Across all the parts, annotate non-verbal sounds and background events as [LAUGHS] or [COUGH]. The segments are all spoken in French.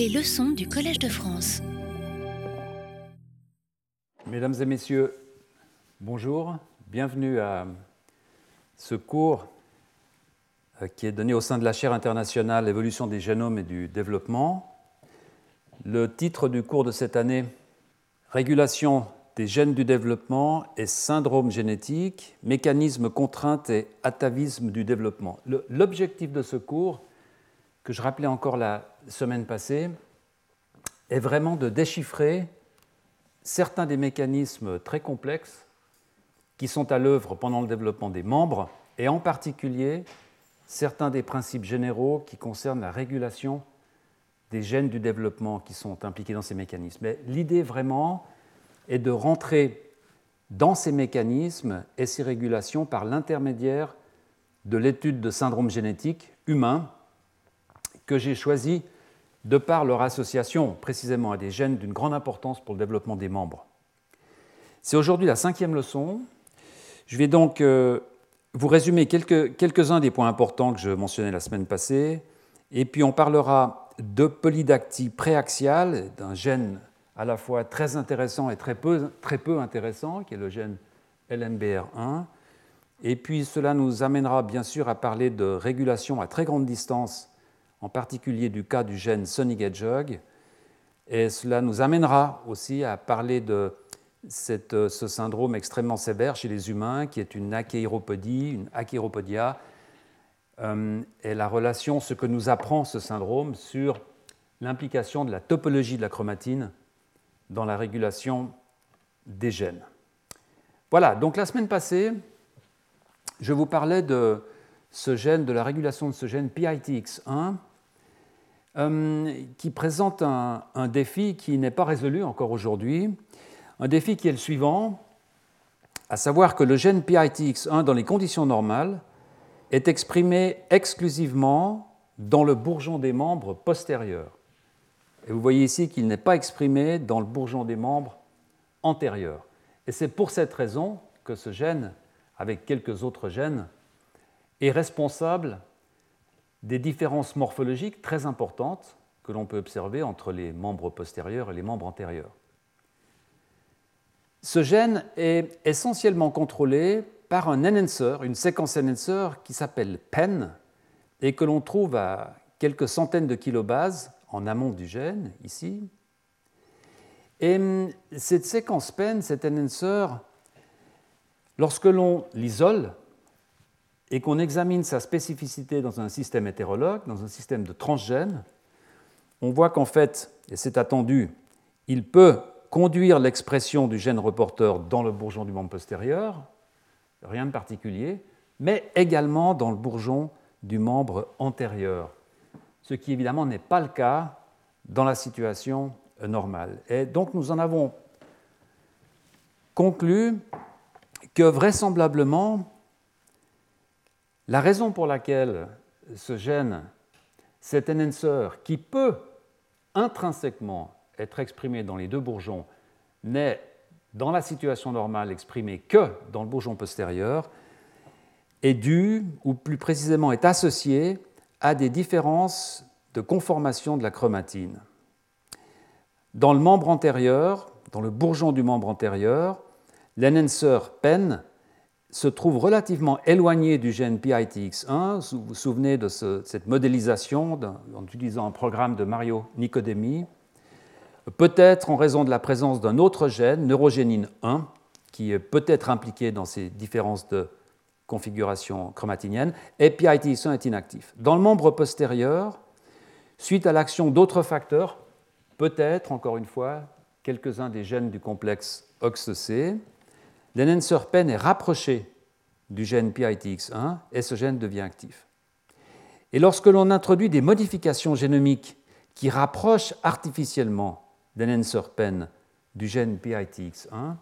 Les leçons du Collège de France. Mesdames et messieurs, bonjour, bienvenue à ce cours euh, qui est donné au sein de la chaire internationale Évolution des génomes et du développement. Le titre du cours de cette année, Régulation des gènes du développement et syndrome génétique, mécanismes, contraintes et atavisme du développement. L'objectif de ce cours, que je rappelais encore la semaine passée, est vraiment de déchiffrer certains des mécanismes très complexes qui sont à l'œuvre pendant le développement des membres, et en particulier certains des principes généraux qui concernent la régulation des gènes du développement qui sont impliqués dans ces mécanismes. Mais l'idée vraiment, est de rentrer dans ces mécanismes et ces régulations par l'intermédiaire de l'étude de syndromes génétiques humains que j'ai choisi de par leur association précisément à des gènes d'une grande importance pour le développement des membres. C'est aujourd'hui la cinquième leçon. Je vais donc euh, vous résumer quelques, quelques-uns des points importants que je mentionnais la semaine passée, et puis on parlera de polydactie préaxiale, d'un gène à la fois très intéressant et très peu, très peu intéressant, qui est le gène LMBR1. Et puis cela nous amènera bien sûr à parler de régulation à très grande distance, en particulier du cas du gène Sonic Hedgehog. Et cela nous amènera aussi à parler de cette, ce syndrome extrêmement sévère chez les humains, qui est une achéropodie, une achéropodia, euh, et la relation, ce que nous apprend ce syndrome sur l'implication de la topologie de la chromatine dans la régulation des gènes. Voilà, donc la semaine passée, je vous parlais de ce gène, de la régulation de ce gène PITX1, euh, qui présente un, un défi qui n'est pas résolu encore aujourd'hui, un défi qui est le suivant, à savoir que le gène PITX1, dans les conditions normales, est exprimé exclusivement dans le bourgeon des membres postérieurs. Et vous voyez ici qu'il n'est pas exprimé dans le bourgeon des membres antérieurs. Et c'est pour cette raison que ce gène, avec quelques autres gènes, est responsable des différences morphologiques très importantes que l'on peut observer entre les membres postérieurs et les membres antérieurs. Ce gène est essentiellement contrôlé par un enhancer, une séquence enhancer qui s'appelle PEN et que l'on trouve à quelques centaines de kilobases en amont du gène, ici. Et hum, cette séquence PEN, cet enhancer, lorsque l'on l'isole et qu'on examine sa spécificité dans un système hétérologue, dans un système de transgènes, on voit qu'en fait, et c'est attendu, il peut conduire l'expression du gène reporter dans le bourgeon du membre postérieur, rien de particulier, mais également dans le bourgeon du membre antérieur ce qui évidemment n'est pas le cas dans la situation normale. Et donc nous en avons conclu que vraisemblablement, la raison pour laquelle ce gène, cet enhancer, qui peut intrinsèquement être exprimé dans les deux bourgeons, n'est dans la situation normale exprimé que dans le bourgeon postérieur, est dû, ou plus précisément est associé à des différences de conformation de la chromatine. Dans le membre antérieur, dans le bourgeon du membre antérieur, l'enhancer PEN se trouve relativement éloigné du gène PITX1. Vous vous souvenez de cette modélisation en utilisant un programme de Mario Nicodemi. Peut-être en raison de la présence d'un autre gène, neurogénine 1, qui est peut-être impliqué dans ces différences de configuration chromatinienne, et PITX1 est inactif. Dans le membre postérieur, suite à l'action d'autres facteurs, peut-être, encore une fois, quelques-uns des gènes du complexe OXC, l'enhancer PEN est rapproché du gène PITX1 et ce gène devient actif. Et lorsque l'on introduit des modifications génomiques qui rapprochent artificiellement l'enhancer PEN du gène PITX1,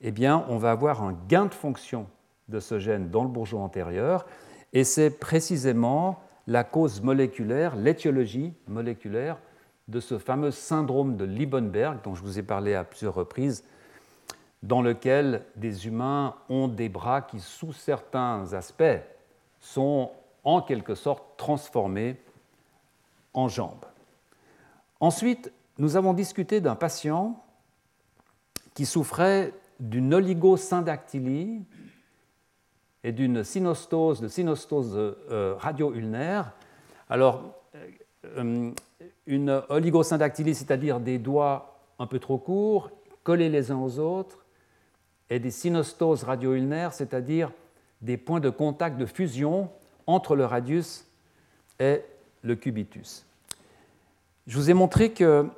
eh bien, on va avoir un gain de fonction de ce gène dans le bourgeon antérieur, et c'est précisément la cause moléculaire, l'étiologie moléculaire de ce fameux syndrome de Liebenberg dont je vous ai parlé à plusieurs reprises, dans lequel des humains ont des bras qui, sous certains aspects, sont en quelque sorte transformés en jambes. Ensuite, nous avons discuté d'un patient qui souffrait d'une oligosyndactylie et d'une synostose, de synostose euh, radio-ulnaire. Alors, euh, une oligosyndactylie, c'est-à-dire des doigts un peu trop courts, collés les uns aux autres, et des synostoses radio-ulnaires, c'est-à-dire des points de contact de fusion entre le radius et le cubitus. Je vous ai montré que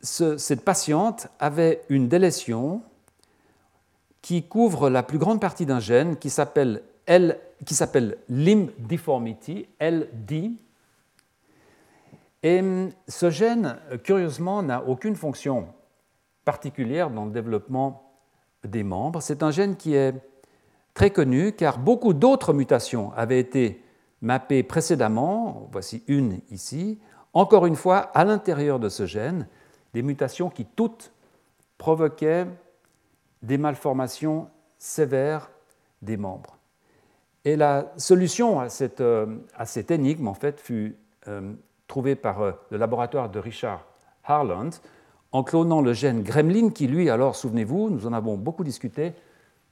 cette patiente avait une délétion qui couvre la plus grande partie d'un gène qui s'appelle limb deformity, LD. Et hum, ce gène, curieusement, n'a aucune fonction particulière dans le développement des membres. C'est un gène qui est très connu car beaucoup d'autres mutations avaient été mappées précédemment, voici une ici, encore une fois à l'intérieur de ce gène, des mutations qui toutes provoquaient des malformations sévères des membres. Et la solution à cette, euh, à cette énigme, en fait, fut euh, trouvée par euh, le laboratoire de Richard Harland en clonant le gène gremlin, qui, lui, alors, souvenez-vous, nous en avons beaucoup discuté,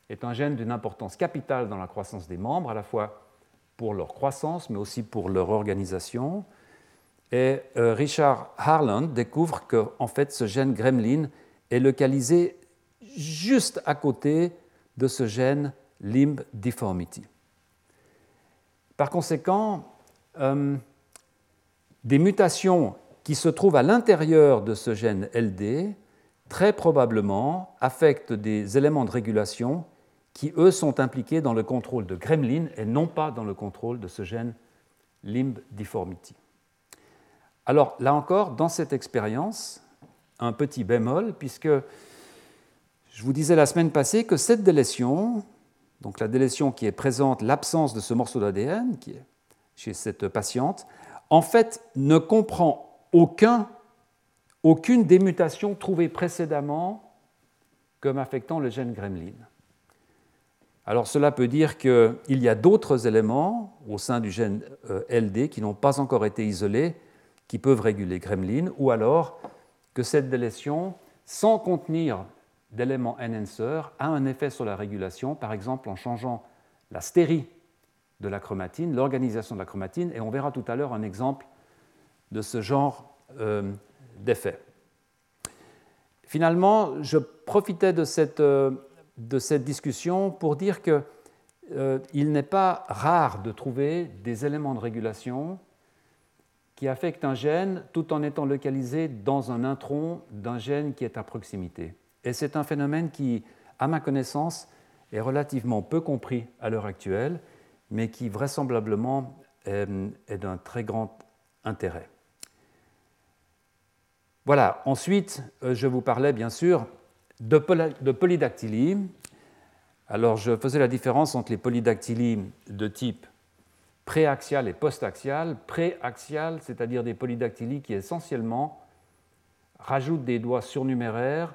est un gène d'une importance capitale dans la croissance des membres, à la fois pour leur croissance, mais aussi pour leur organisation. Et Richard Harland découvre que, en fait, ce gène gremlin est localisé juste à côté de ce gène limb deformity. Par conséquent, euh, des mutations qui se trouvent à l'intérieur de ce gène LD, très probablement affectent des éléments de régulation qui, eux, sont impliqués dans le contrôle de gremlin et non pas dans le contrôle de ce gène limb deformity. Alors, là encore, dans cette expérience, un petit bémol, puisque je vous disais la semaine passée que cette délétion, donc la délétion qui est présente, l'absence de ce morceau d'ADN chez cette patiente, en fait ne comprend aucun, aucune des mutations trouvées précédemment comme affectant le gène gremlin. Alors cela peut dire qu'il y a d'autres éléments au sein du gène euh, LD qui n'ont pas encore été isolés, qui peuvent réguler gremlin, ou alors que cette délétion, sans contenir d'éléments enhancer a un effet sur la régulation, par exemple en changeant la stérie de la chromatine, l'organisation de la chromatine, et on verra tout à l'heure un exemple de ce genre euh, d'effet. Finalement, je profitais de cette, euh, de cette discussion pour dire qu'il euh, n'est pas rare de trouver des éléments de régulation qui affectent un gène tout en étant localisés dans un intron d'un gène qui est à proximité. Et c'est un phénomène qui, à ma connaissance, est relativement peu compris à l'heure actuelle, mais qui vraisemblablement est, d'un très grand intérêt. Voilà, ensuite, euh, je vous parlais bien sûr de, polydactylie. Alors, je faisais la différence entre les polydactylies de type préaxial et postaxial. Préaxial, c'est-à-dire des polydactylies qui essentiellement rajoutent des doigts surnuméraires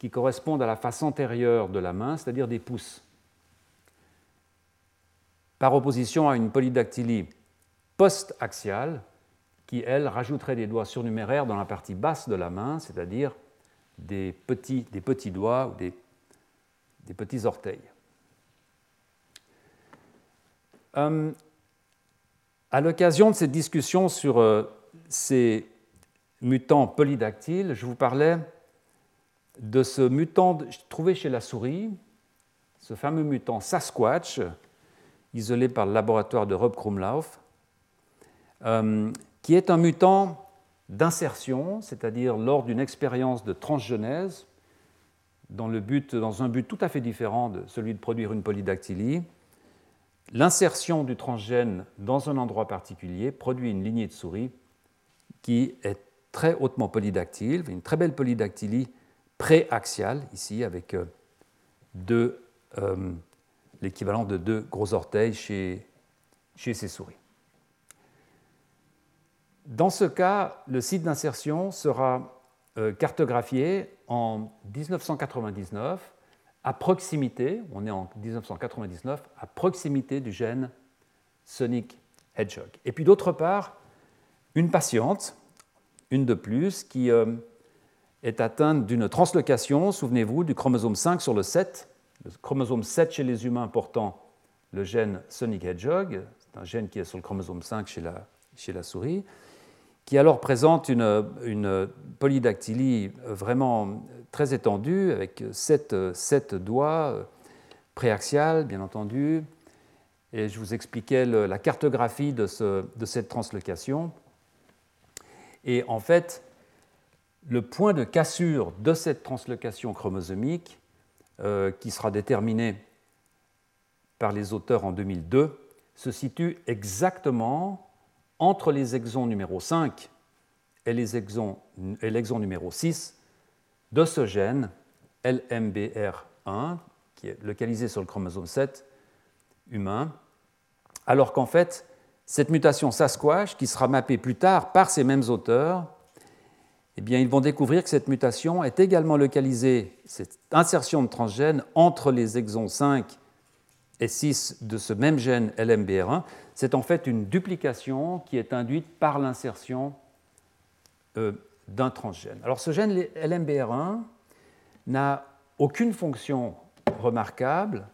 qui correspondent à la face antérieure de la main, c'est-à-dire des pouces. Par opposition à une polydactylie post-axiale, qui, elle, rajouterait des doigts surnuméraires dans la partie basse de la main, c'est-à-dire des petits, des petits doigts ou des, des petits orteils. Euh, à l'occasion de cette discussion sur euh, ces mutants polydactyles, je vous parlais de ce mutant trouvé chez la souris, ce fameux mutant Sasquatch, isolé par le laboratoire de Rob Krumlauf, euh, qui est un mutant d'insertion, c'est-à-dire lors d'une expérience de transgenèse, dans, un but tout à fait différent de celui de produire une polydactylie, l'insertion du transgène dans un endroit particulier produit une lignée de souris qui est très hautement polydactyle, une très belle polydactylie préaxial, ici, avec euh, euh, l'équivalent de deux gros orteils chez ces souris. Dans ce cas, le site d'insertion sera euh, cartographié en 1999 à proximité, on est en 1999, à proximité du gène Sonic Hedgehog. Et puis d'autre part, une patiente une de plus, qui euh, est atteinte d'une translocation, souvenez-vous, du chromosome 5 sur le 7, le chromosome 7 chez les humains portant le gène Sonic Hedgehog, c'est un gène qui est sur le chromosome 5 chez la, chez la souris, qui alors présente une, polydactylie vraiment très étendue, avec 7, 7 doigts préaxiales, bien entendu. Et je vous expliquais la cartographie de cette translocation. Et en fait, le point de cassure de cette translocation chromosomique, euh, qui sera déterminé par les auteurs en 2002, se situe exactement entre les exons numéro 5 et l'exon numéro 6 de ce gène LMBR1, qui est localisé sur le chromosome 7 humain, alors qu'en fait, cette mutation Sasquatch, qui sera mappée plus tard par ces mêmes auteurs, eh bien, ils vont découvrir que cette mutation est également localisée, cette insertion de transgène, entre les exons 5 et 6 de ce même gène LMBR1. C'est en fait une duplication qui est induite par l'insertion euh, d'un transgène. Alors ce gène LMBR1 n'a aucune fonction remarquable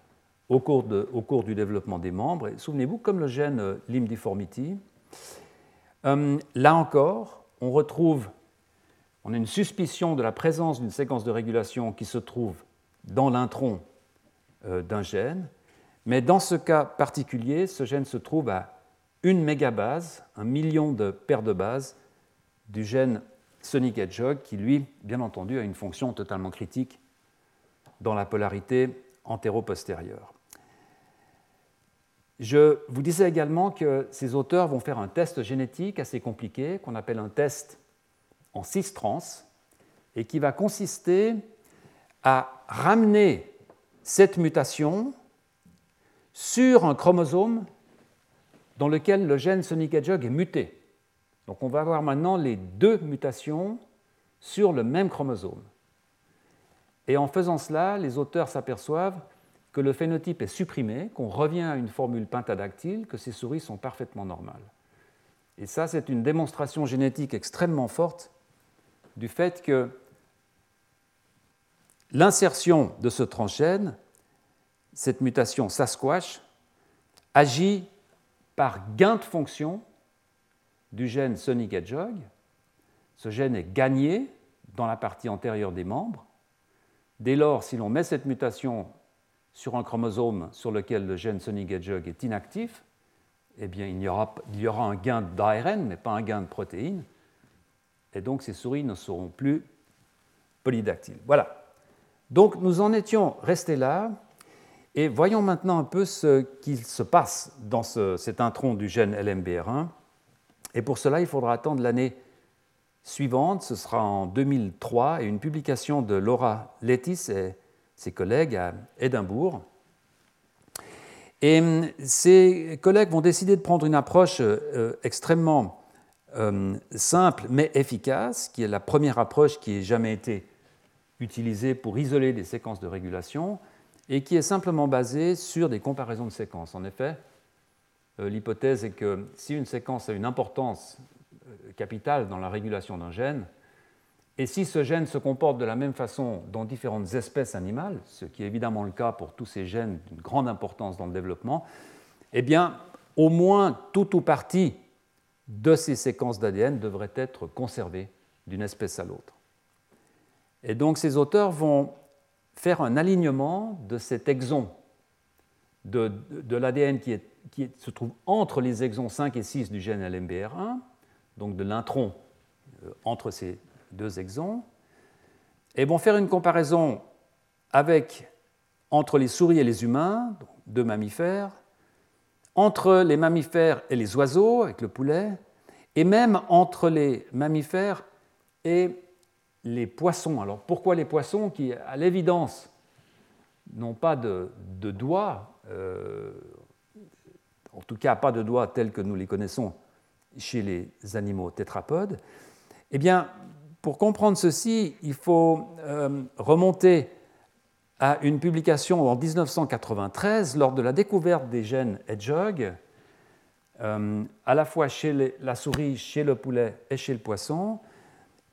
au cours, du développement des membres. Souvenez-vous, comme le gène euh, limb deformity, euh, là encore, on retrouve, on a une suspicion de la présence d'une séquence de régulation qui se trouve dans l'intron euh, d'un gène, mais dans ce cas particulier, ce gène se trouve à une mégabase, un million de paires de bases du gène Sonic Hedgehog, qui lui, bien entendu, a une fonction totalement critique dans la polarité antéro-postérieure. Je vous disais également que ces auteurs vont faire un test génétique assez compliqué qu'on appelle un test en 6 trans et qui va consister à ramener cette mutation sur un chromosome dans lequel le gène Sonic Hedgehog est muté. Donc on va avoir maintenant les deux mutations sur le même chromosome. Et en faisant cela, les auteurs s'aperçoivent que le phénotype est supprimé, qu'on revient à une formule pentadactyle, que ces souris sont parfaitement normales. Et ça, c'est une démonstration génétique extrêmement forte du fait que l'insertion de ce transgène, cette mutation Sasquatch, agit par gain de fonction du gène Sonic Hedgehog. Ce gène est gagné dans la partie antérieure des membres. Dès lors, si l'on met cette mutation sur un chromosome sur lequel le gène Sonic Hedgehog est inactif, eh bien, il y aura, il y aura un gain d'ARN, mais pas un gain de protéines. Et donc, ces souris ne seront plus polydactyles. Voilà. Donc, nous en étions restés là. Et voyons maintenant un peu ce qu'il se passe dans cet intron du gène LMBR1. Et pour cela, il faudra attendre l'année suivante, ce sera en 2003, et une publication de Laura Letis et ses collègues à Édimbourg. Et hum, ces collègues vont décider de prendre une approche euh, extrêmement hum, simple mais efficace, qui est la première approche qui ait jamais été utilisée pour isoler des séquences de régulation, et qui est simplement basée sur des comparaisons de séquences. En effet, euh, l'hypothèse est que si une séquence a une importance euh, capitale dans la régulation d'un gène, et si ce gène se comporte de la même façon dans différentes espèces animales, ce qui est évidemment le cas pour tous ces gènes d'une grande importance dans le développement, eh bien, au moins tout ou partie de ces séquences d'ADN devrait être conservées d'une espèce à l'autre. Et donc ces auteurs vont faire un alignement de cet exon de, l'ADN qui, qui, se trouve entre les exons 5 et 6 du gène LMBR1, donc de l'intron euh, entre ces deux exons, et vont faire une comparaison avec, entre les souris et les humains, deux mammifères, entre les mammifères et les oiseaux, avec le poulet, et même entre les mammifères et les poissons. Alors pourquoi les poissons qui, à l'évidence, n'ont pas de, doigts, euh, en tout cas pas de doigts tels que nous les connaissons chez les animaux tétrapodes Eh bien, pour comprendre ceci, il faut euh, remonter à une publication en 1993 lors de la découverte des gènes Hedgehog, euh, à la fois chez la souris, chez le poulet et chez le poisson,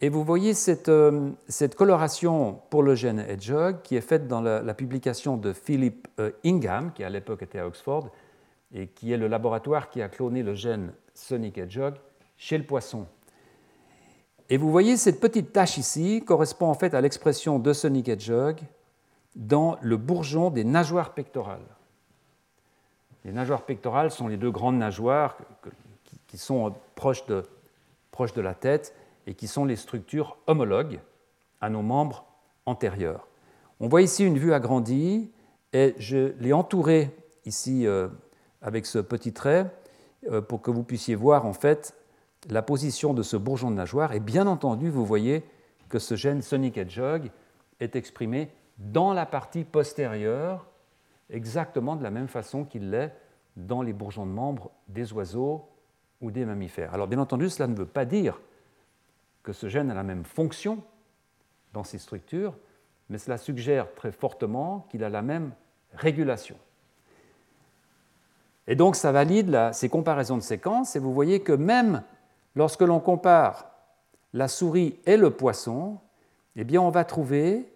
Et vous voyez cette, euh, cette, coloration pour le gène Hedgehog qui est faite dans la, publication de Philip euh, Ingham, qui à l'époque était à Oxford, et qui est le laboratoire qui a cloné le gène Sonic Hedgehog chez le poisson. Et vous voyez cette petite tache ici correspond en fait à l'expression de Sonic Hedgehog dans le bourgeon des nageoires pectorales. Les nageoires pectorales sont les deux grandes nageoires qui sont proches de la tête et qui sont les structures homologues à nos membres antérieurs. On voit ici une vue agrandie et je l'ai entourée ici euh, avec ce petit trait euh, pour que vous puissiez voir en fait la position de ce bourgeon de nageoire. Et bien entendu, vous voyez que ce gène Sonic Hedgehog est exprimé dans la partie postérieure, exactement de la même façon qu'il l'est dans les bourgeons de membres des oiseaux ou des mammifères. Alors bien entendu, cela ne veut pas dire que ce gène a la même fonction dans ces structures, mais cela suggère très fortement qu'il a la même régulation. Et donc ça valide ces comparaisons de séquences, et vous voyez que même lorsque l'on compare la souris et le poisson, eh bien on va trouver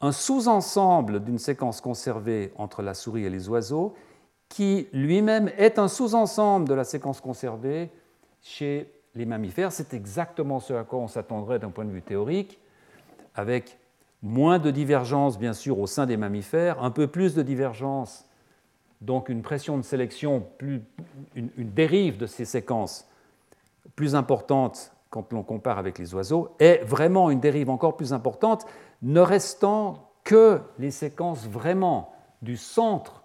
un sous-ensemble d'une séquence conservée entre la souris et les oiseaux qui lui-même est un sous-ensemble de la séquence conservée chez les mammifères. C'est exactement ce à quoi on s'attendrait d'un point de vue théorique, avec moins de divergence bien sûr au sein des mammifères, un peu plus de divergence, donc une pression de sélection, une, une dérive de ces séquences plus importante quand l'on compare avec les oiseaux, et vraiment une dérive encore plus importante, ne restant que les séquences vraiment du centre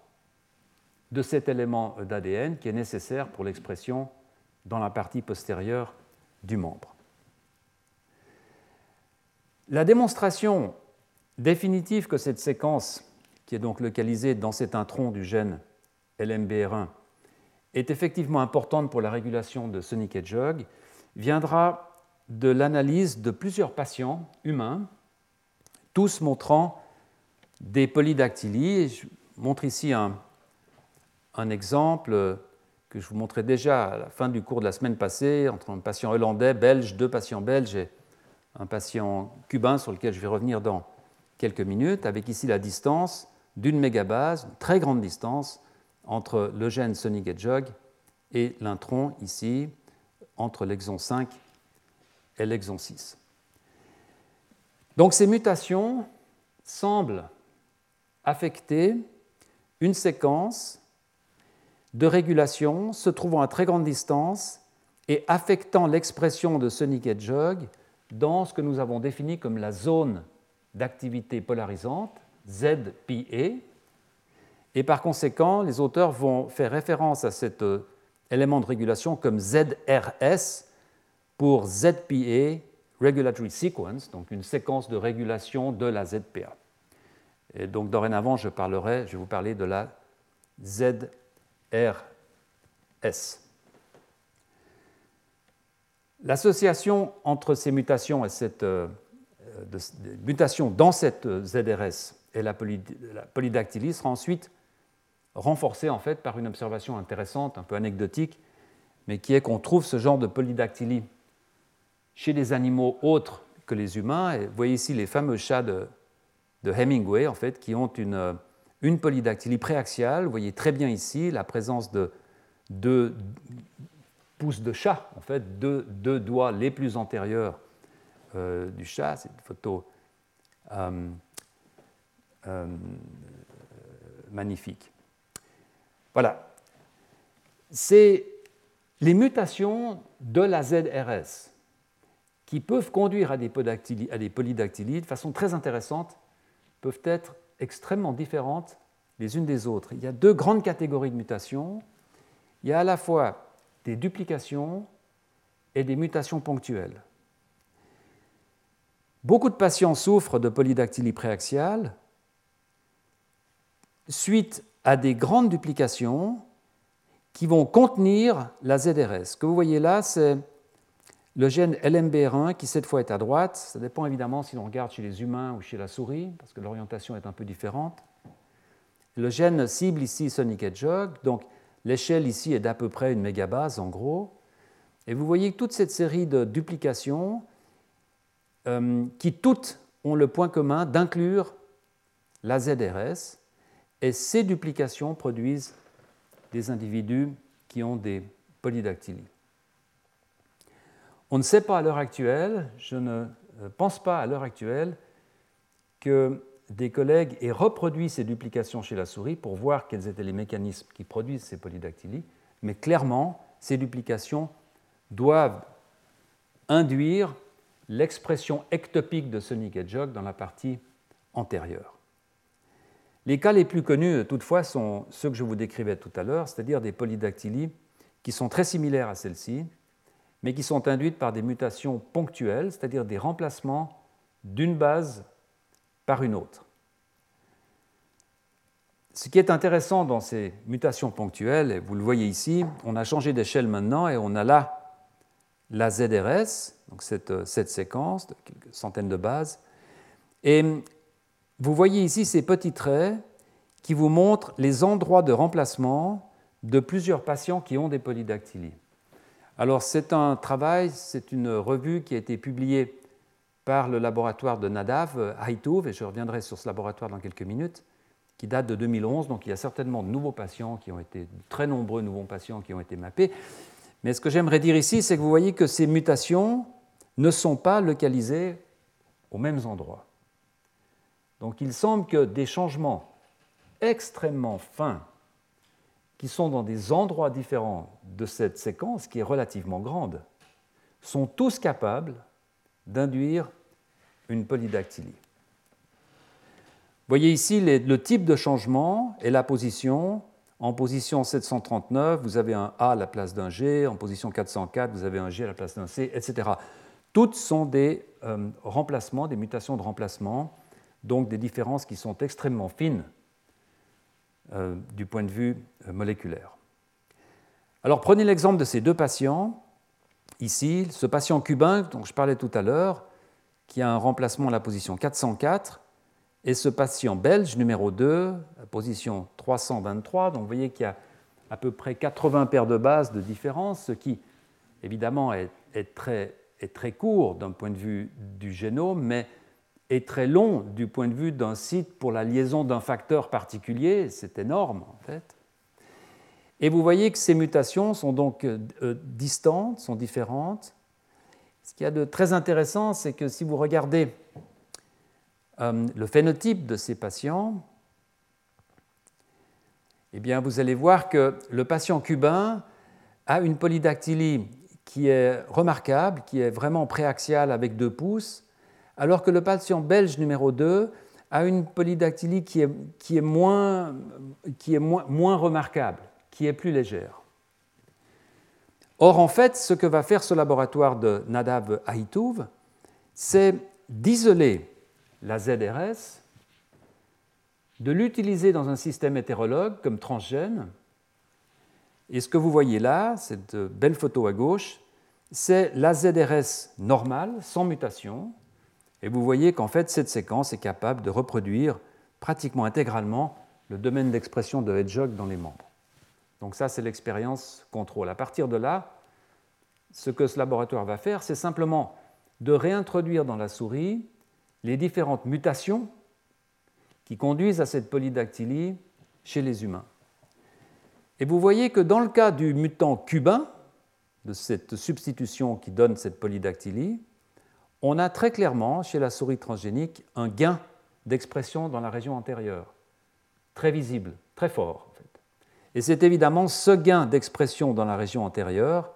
de cet élément d'ADN qui est nécessaire pour l'expression dans la partie postérieure du membre. La démonstration définitive que cette séquence, qui est donc localisée dans cet intron du gène LMBR1, est effectivement importante pour la régulation de Sonic Hedgehog, viendra de l'analyse de plusieurs patients humains, tous montrant des polydactylies. Je montre ici un, un exemple que je vous montrais déjà à la fin du cours de la semaine passée, entre un patient hollandais, belge, deux patients belges et un patient cubain sur lequel je vais revenir dans quelques minutes, avec ici la distance d'une mégabase, une très grande distance, entre le gène Sonic Hedgehog et l'intron ici, entre l'exon 5 et l'exon 6. Donc ces mutations semblent affecter une séquence de régulation se trouvant à très grande distance et affectant l'expression de Sonic Hedgehog dans ce que nous avons défini comme la zone d'activité polarisante, ZPE. Et par conséquent, les auteurs vont faire référence à cet euh, élément de régulation comme ZRS pour ZPA Regulatory Sequence, donc une séquence de régulation de la ZPA. Et donc dorénavant, je parlerai, je vais vous parler de la ZRS. RS. L'association entre ces mutations et cette euh, mutation dans cette ZRS et la, polydactylie sera ensuite renforcée en fait par une observation intéressante, un peu anecdotique, mais qui est qu'on trouve ce genre de polydactylie chez les animaux autres que les humains. Vous voyez ici les fameux chats de, de Hemingway, en fait, qui ont une, une polydactylie préaxiale. Vous voyez très bien ici la présence de deux pouces de chat, en fait, deux, doigts les plus antérieurs euh, du chat. C'est une photo euh, euh, magnifique. Voilà. C'est les mutations de la ZRS qui peuvent conduire à des polydactylies de façon très intéressante, peuvent être extrêmement différentes les unes des autres. Il y a deux grandes catégories de mutations. Il y a à la fois des duplications et des mutations ponctuelles. Beaucoup de patients souffrent de polydactylie préaxiale suite à des grandes duplications qui vont contenir la ZRS. Ce que vous voyez là, c'est le gène LMBR1 qui cette fois est à droite. Ça dépend évidemment si l'on regarde chez les humains ou chez la souris, parce que l'orientation est un peu différente. Le gène cible ici Sonic Hedgehog, donc l'échelle ici est d'à peu près une mégabase en gros. Et vous voyez toute cette série de duplications euh, qui toutes ont le point commun d'inclure la ZRS, et ces duplications produisent des individus qui ont des polydactylies. On ne sait pas à l'heure actuelle, je ne pense pas à l'heure actuelle, que des collègues aient reproduit ces duplications chez la souris pour voir quels étaient les mécanismes qui produisent ces polydactylies, mais clairement, ces duplications doivent induire l'expression ectopique de Sonic Hedgehog dans la partie antérieure. Les cas les plus connus, toutefois, sont ceux que je vous décrivais tout à l'heure, c'est-à-dire des polydactylies qui sont très similaires à celles-ci, mais qui sont induites par des mutations ponctuelles, c'est-à-dire des remplacements d'une base par une autre. Ce qui est intéressant dans ces mutations ponctuelles, et vous le voyez ici, on a changé d'échelle maintenant et on a là la ZRS, donc cette, cette, séquence de quelques centaines de bases. Et vous voyez ici ces petits traits qui vous montrent les endroits de remplacement de plusieurs patients qui ont des polydactylies. Alors c'est un travail, c'est une revue qui a été publiée par le laboratoire de Nadav, Haïtouv, et je reviendrai sur ce laboratoire dans quelques minutes, qui date de 2011, donc il y a certainement de nouveaux patients qui ont été, très nombreux nouveaux patients qui ont été mappés. Mais ce que j'aimerais dire ici, c'est que vous voyez que ces mutations ne sont pas localisées aux mêmes endroits. Donc il semble que des changements extrêmement fins qui sont dans des endroits différents de cette séquence, qui est relativement grande, sont tous capables d'induire une polydactylie. Voyez ici le type de changement et la position. En position 739, vous avez un A à la place d'un G. En position 404, vous avez un G à la place d'un C, etc. Toutes sont des euh, remplacements, des mutations de remplacement, donc des différences qui sont extrêmement fines euh, du point de vue euh, moléculaire. Alors prenez l'exemple de ces deux patients. Ici, ce patient cubain dont je parlais tout à l'heure, qui a un remplacement à la position 404, et ce patient belge numéro 2, position 323. Donc vous voyez qu'il y a à peu près 80 paires de bases de différence, ce qui évidemment est très court d'un point de vue du génome, mais est très long du point de vue d'un site pour la liaison d'un facteur particulier. C'est énorme en fait. Et vous voyez que ces mutations sont donc euh, distantes, sont différentes. Ce qu'il y a de très intéressant, c'est que si vous regardez euh, le phénotype de ces patients, eh bien, vous allez voir que le patient cubain a une polydactylie qui est remarquable, qui est vraiment préaxiale avec deux pouces, alors que le patient belge numéro 2 a une polydactylie qui est, qui est, moins, qui est moins, moins remarquable qui est plus légère. Or, en fait, ce que va faire ce laboratoire de Nadav Haïtouv, c'est d'isoler la ZRS, de l'utiliser dans un système hétérologue comme transgène. Et ce que vous voyez là, cette belle photo à gauche, c'est la ZRS normale, sans mutation. Et vous voyez qu'en fait, cette séquence est capable de reproduire pratiquement intégralement le domaine d'expression de Hedgehog dans les membres. Donc ça, c'est l'expérience contrôle. À partir de là, ce que ce laboratoire va faire, c'est simplement de réintroduire dans la souris les différentes mutations qui conduisent à cette polydactylie chez les humains. Et vous voyez que dans le cas du mutant cubain, de cette substitution qui donne cette polydactylie, on a très clairement chez la souris transgénique un gain d'expression dans la région antérieure, très visible, très fort. Et c'est évidemment ce gain d'expression dans la région antérieure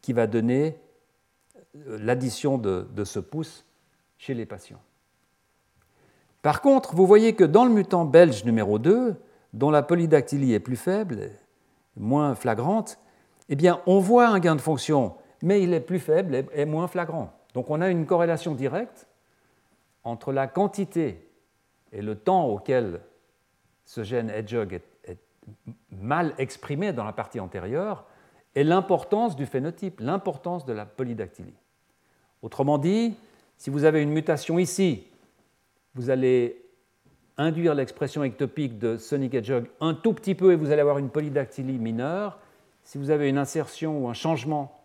qui va donner euh, l'addition de, ce pouce chez les patients. Par contre, vous voyez que dans le mutant belge numéro 2, dont la polydactylie est plus faible, moins flagrante, eh bien, on voit un gain de fonction, mais il est plus faible et moins flagrant. Donc on a une corrélation directe entre la quantité et le temps auquel ce gène Hedgehog est mal exprimé dans la partie antérieure est l'importance du phénotype, l'importance de la polydactylie. Autrement dit, si vous avez une mutation ici, vous allez induire l'expression ectopique de Sonic Hedgehog un tout petit peu et vous allez avoir une polydactylie mineure. Si vous avez une insertion ou un changement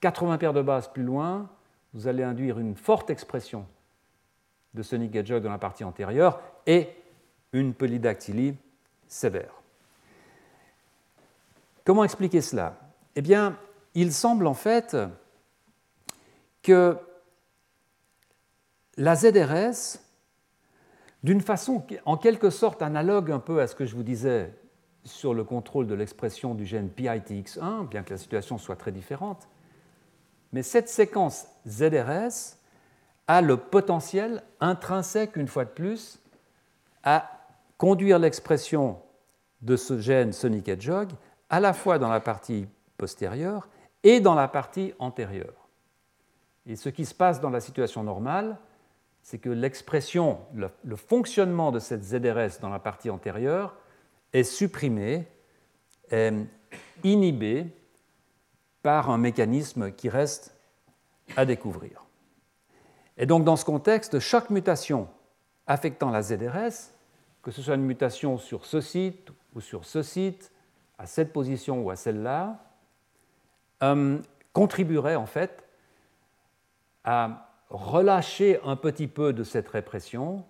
80 paires de bases plus loin, vous allez induire une forte expression de sonic hedgehog dans la partie antérieure et une polydactylie sévère. Comment expliquer cela? Eh bien, il semble en fait que la ZRS, d'une façon en quelque sorte analogue un peu à ce que je vous disais sur le contrôle de l'expression du gène PITX1, bien que la situation soit très différente, mais cette séquence ZRS a le potentiel intrinsèque, une fois de plus, à conduire l'expression de ce gène Sonic Hedgehog à la fois dans la partie postérieure et dans la partie antérieure. Et ce qui se passe dans la situation normale, c'est que l'expression, le, fonctionnement de cette ZRS dans la partie antérieure est supprimé, est inhibé par un mécanisme qui reste à découvrir. Et donc dans ce contexte, chaque mutation affectant la ZRS, que ce soit une mutation sur ce site ou sur ce site, à cette position ou à celle-là, euh, contribuerait en fait à relâcher un petit peu de cette répression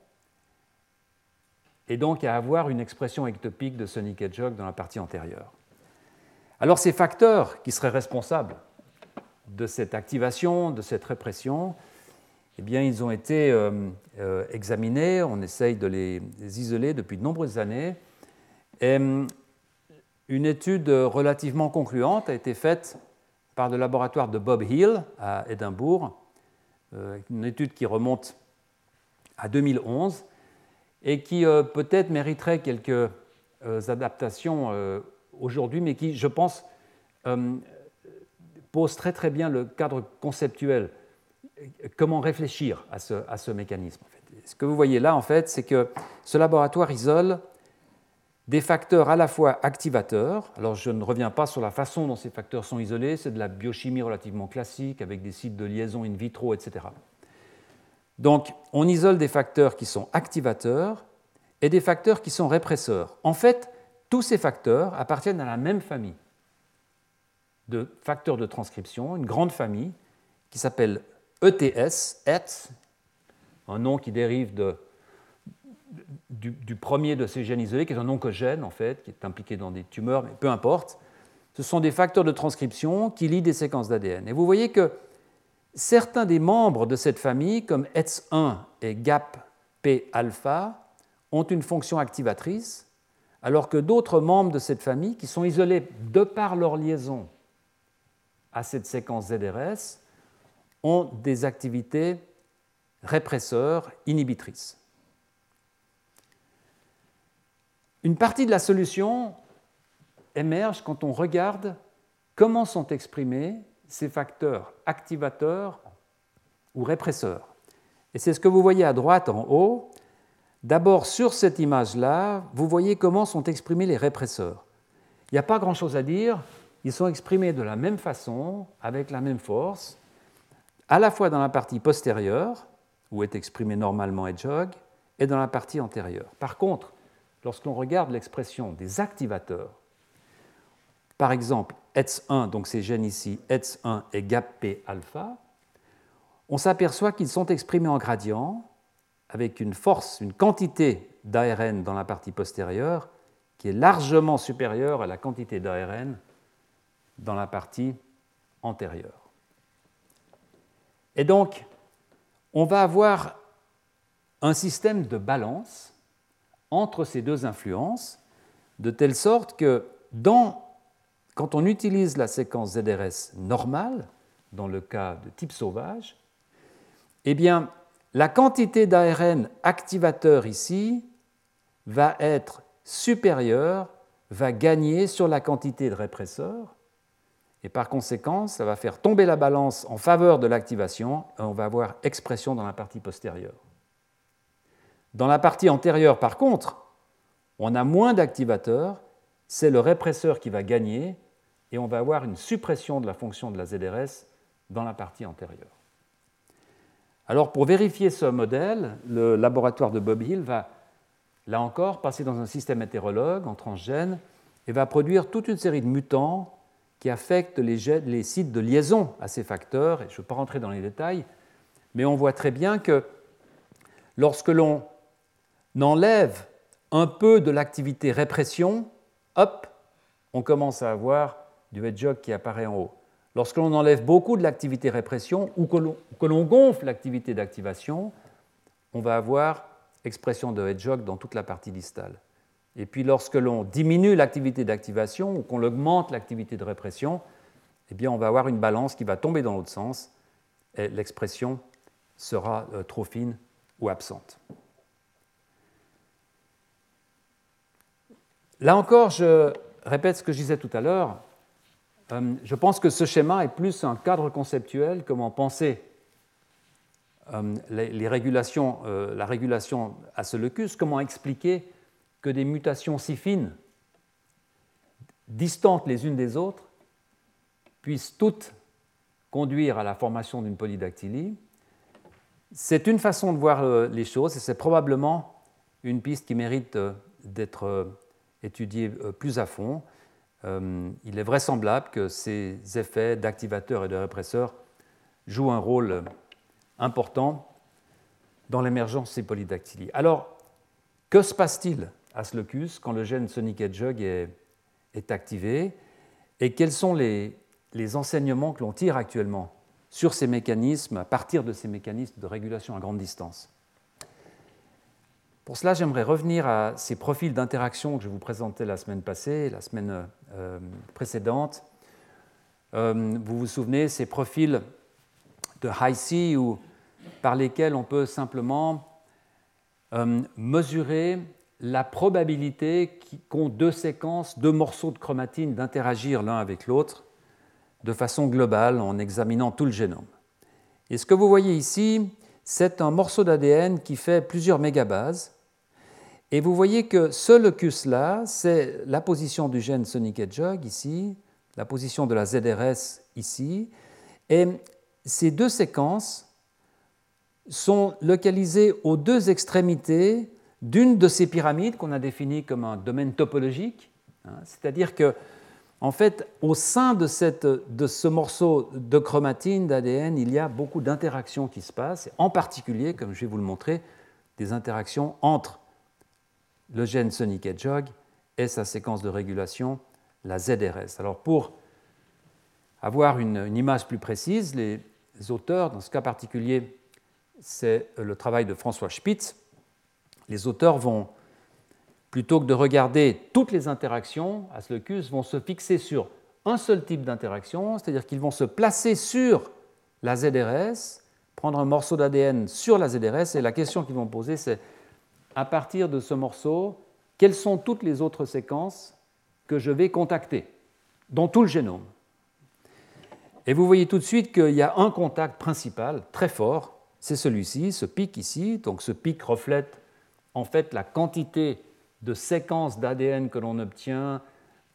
et donc à avoir une expression ectopique de Sonic Hedgehog dans la partie antérieure. Alors ces facteurs qui seraient responsables de cette activation, de cette répression, eh bien, ils ont été euh, euh, examinés, on essaye de les, isoler depuis de nombreuses années. Une étude relativement concluante a été faite par le laboratoire de Bob Hill à Édimbourg, euh, une étude qui remonte à 2011 et qui peut-être mériterait quelques adaptations aujourd'hui, mais qui, je pense, pose très très bien le cadre conceptuel. Comment réfléchir à ce, à ce mécanisme Ce que vous voyez là, en fait, c'est que ce laboratoire isole des facteurs à la fois activateurs. Alors, je ne reviens pas sur la façon dont ces facteurs sont isolés, c'est de la biochimie relativement classique avec des sites de liaison in vitro, etc. Donc, on isole des facteurs qui sont activateurs et des facteurs qui sont répresseurs. En fait, tous ces facteurs appartiennent à la même famille de facteurs de transcription, une grande famille qui s'appelle ETS, ETS, un nom qui dérive de, du, premier de ces gènes isolés, qui est un oncogène en fait, qui est impliqué dans des tumeurs, mais peu importe. Ce sont des facteurs de transcription qui lient des séquences d'ADN. Et vous voyez que certains des membres de cette famille, comme ETS1 et GAP-P-alpha, ont une fonction activatrice, alors que d'autres membres de cette famille, qui sont isolés de par leur liaison à cette séquence ZRS ont des activités répresseurs, inhibitrices. Une partie de la solution émerge quand on regarde comment sont exprimés ces facteurs activateurs ou répresseurs. Et c'est ce que vous voyez à droite en haut. D'abord, sur cette image-là, vous voyez comment sont exprimés les répresseurs. Il n'y a pas grand-chose à dire ils sont exprimés de la même façon, avec la même force, à la fois dans la partie postérieure, où est exprimé normalement Hedgehog, et dans la partie antérieure. Par contre, lorsqu'on regarde l'expression des activateurs, par exemple ETS1, donc ces gènes ici, ETS1 et GAPP alpha, on s'aperçoit qu'ils sont exprimés en gradient avec une force, une quantité d'ARN dans la partie postérieure qui est largement supérieure à la quantité d'ARN dans la partie antérieure. Et donc, on va avoir un système de balance entre ces deux influences, de telle sorte que quand on utilise la séquence ZRS normale, dans le cas de type sauvage, eh bien, la quantité d'ARN activateur ici va être supérieure, va gagner sur la quantité de répresseur, et par conséquent, ça va faire tomber la balance en faveur de l'activation et on va avoir expression dans la partie postérieure. Dans la partie antérieure, par contre, on a moins d'activateurs, c'est le répresseur qui va gagner et on va avoir une suppression de la fonction de la ZRS dans la partie antérieure. Alors pour vérifier ce modèle, le laboratoire de Bob Hill va, là encore, passer dans un système hétérologue en transgène et va produire toute une série de mutants qui affectent les, sites de liaison à ces facteurs. Je ne veux pas rentrer dans les détails, mais on voit très bien que lorsque l'on enlève un peu de l'activité répression, hop, on commence à avoir du hedgehog qui apparaît en haut. Lorsque l'on enlève beaucoup de l'activité répression ou que l'on gonfle l'activité d'activation, on va avoir expression de hedgehog dans toute la partie distale. Et puis lorsque l'on diminue l'activité d'activation ou qu'on augmente l'activité de répression, eh bien on va avoir une balance qui va tomber dans l'autre sens et l'expression sera euh, trop fine ou absente. Là encore, je répète ce que je disais tout à l'heure. Euh, je pense que ce schéma est plus un cadre conceptuel, comment penser euh, euh, la régulation à ce locus, comment expliquer que des mutations si fines, distantes les unes des autres, puissent toutes conduire à la formation d'une polydactylie? C'est une façon de voir les choses et c'est probablement une piste qui mérite d'être étudiée plus à fond. Il est vraisemblable que ces effets d'activateurs et de répresseurs jouent un rôle important dans l'émergence de ces polydactylies. Alors, que se passe-t-il à ce locus quand le gène Sonic Hedgehog est, activé et quels sont les enseignements que l'on tire actuellement sur ces mécanismes, à partir de ces mécanismes de régulation à grande distance? Pour cela, j'aimerais revenir à ces profils d'interaction que je vous présentais la semaine passée, la semaine euh, précédente. Euh, vous vous souvenez, ces profils de high ou par lesquels on peut simplement euh, mesurer la probabilité qu'ont deux séquences, deux morceaux de chromatine d'interagir l'un avec l'autre de façon globale en examinant tout le génome. Et ce que vous voyez ici, c'est un morceau d'ADN qui fait plusieurs mégabases. Et vous voyez que ce locus-là, c'est la position du gène Sonic Hedgehog ici, la position de la ZRS ici. Et ces deux séquences sont localisés aux deux extrémités d'une de ces pyramides qu'on a définies comme un domaine topologique. Hein. C'est-à-dire que, en fait, au sein de, de ce morceau de chromatine d'ADN, il y a beaucoup d'interactions qui se passent, en particulier, comme je vais vous le montrer, des interactions entre le gène Sonic Hedgehog et sa séquence de régulation, la ZRS. Alors, pour avoir une, image plus précise, les auteurs, dans ce cas particulier, c'est le travail de François Spitz. Les auteurs vont, plutôt que de regarder toutes les interactions à ce locus, vont se fixer sur un seul type d'interaction, c'est-à-dire qu'ils vont se placer sur la ZRS, prendre un morceau d'ADN sur la ZRS, et la question qu'ils vont poser, c'est à partir de ce morceau, quelles sont toutes les autres séquences que je vais contacter dans tout le génome? Et vous voyez tout de suite qu'il y a un contact principal très fort c'est celui-ci, ce pic ici. Donc ce pic reflète en fait la quantité de séquences d'ADN que l'on obtient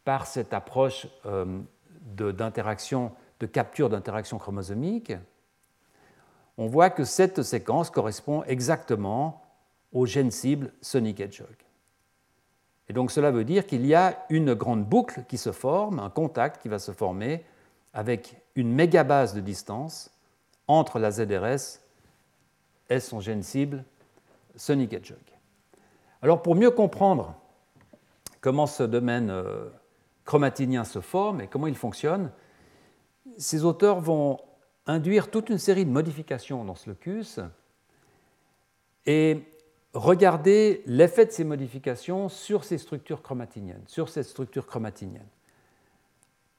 par cette approche euh, d'interaction, de, capture d'interaction chromosomique. On voit que cette séquence correspond exactement au gène cible Sonic Hedgehog. Et donc cela veut dire qu'il y a une grande boucle qui se forme, un contact qui va se former avec une mégabase de distance entre la ZRS est son gène cible, Sonic Hedgehog. Alors pour mieux comprendre comment ce domaine euh, chromatinien se forme et comment il fonctionne, ces auteurs vont induire toute une série de modifications dans ce locus et regarder l'effet de ces modifications sur ces structures chromatiniennes, sur cette structure chromatinienne.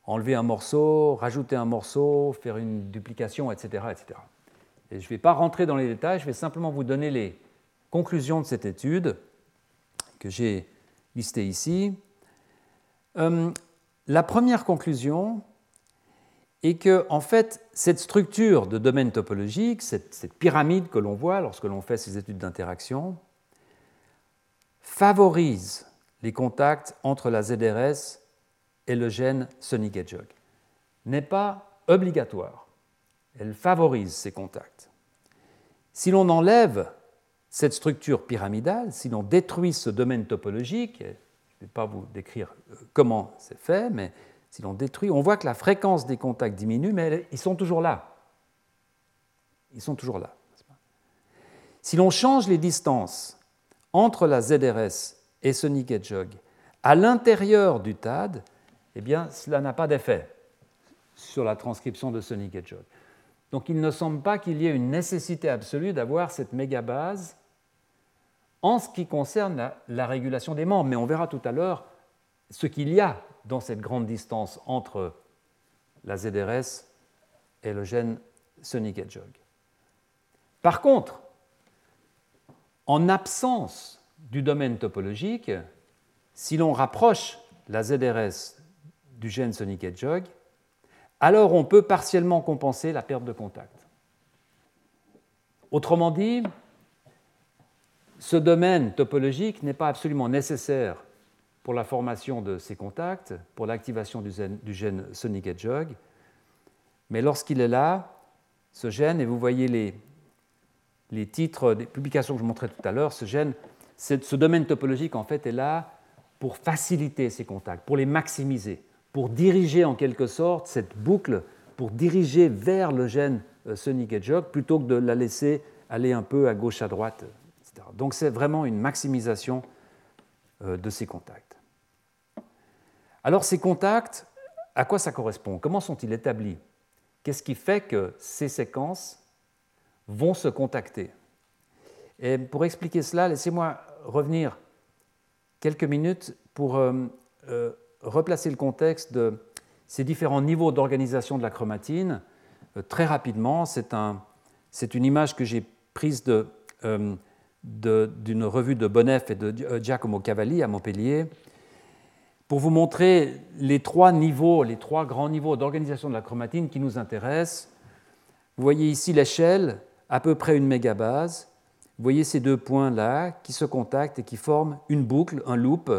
Enlever un morceau, rajouter un morceau, faire une duplication, etc. etc je ne vais pas rentrer dans les détails, je vais simplement vous donner les conclusions de cette étude que j'ai listée ici. Euh, la première conclusion est que, en fait, cette structure de domaine topologique, cette, cette pyramide que l'on voit lorsque l'on fait ces études d'interaction, favorise les contacts entre la ZRS et le gène Sonic Hedgehog. N'est pas obligatoire elle favorise ces contacts. Si l'on enlève cette structure pyramidale, si l'on détruit ce domaine topologique, je ne vais pas vous décrire euh, comment c'est fait, mais si l'on détruit, on voit que la fréquence des contacts diminue, mais ils sont toujours là. Ils sont toujours là. Si l'on change les distances entre la ZRS et Sonic Hedgehog à l'intérieur du TAD, eh bien, cela n'a pas d'effet sur la transcription de Sonic Hedgehog. Donc il ne semble pas qu'il y ait une nécessité absolue d'avoir cette mégabase en ce qui concerne la, régulation des membres. Mais on verra tout à l'heure ce qu'il y a dans cette grande distance entre la ZRS et le gène Sonic Hedgehog. Par contre, en absence du domaine topologique, si l'on rapproche la ZRS du gène Sonic Hedgehog, alors on peut partiellement compenser la perte de contact. Autrement dit, ce domaine topologique n'est pas absolument nécessaire pour la formation de ces contacts, pour l'activation du, gène Sonic Hedgehog, mais lorsqu'il est là, ce gène, et vous voyez les, les titres des publications que je montrais tout à l'heure, ce gène, ce domaine topologique en fait est là pour faciliter ces contacts, pour les maximiser pour diriger en quelque sorte cette boucle, pour diriger vers le gène euh, Sonic Hedgehog plutôt que de la laisser aller un peu à gauche, à droite, etc. Donc c'est vraiment une maximisation euh, de ces contacts. Alors ces contacts, à quoi ça correspond? Comment sont-ils établis? Qu'est-ce qui fait que ces séquences vont se contacter? Et pour expliquer cela, laissez-moi revenir quelques minutes pour euh, replacer le contexte de ces différents niveaux d'organisation de la chromatine. Euh, très rapidement. C'est un, une image que j'ai prise euh, d'une revue de Bonnef et de euh, Giacomo Cavalli à Montpellier pour vous montrer les trois niveaux, les trois grands niveaux d'organisation de la chromatine qui nous intéressent. Vous voyez ici l'échelle, à peu près une mégabase. Vous voyez ces deux points-là qui se contactent et qui forment une boucle, un loop,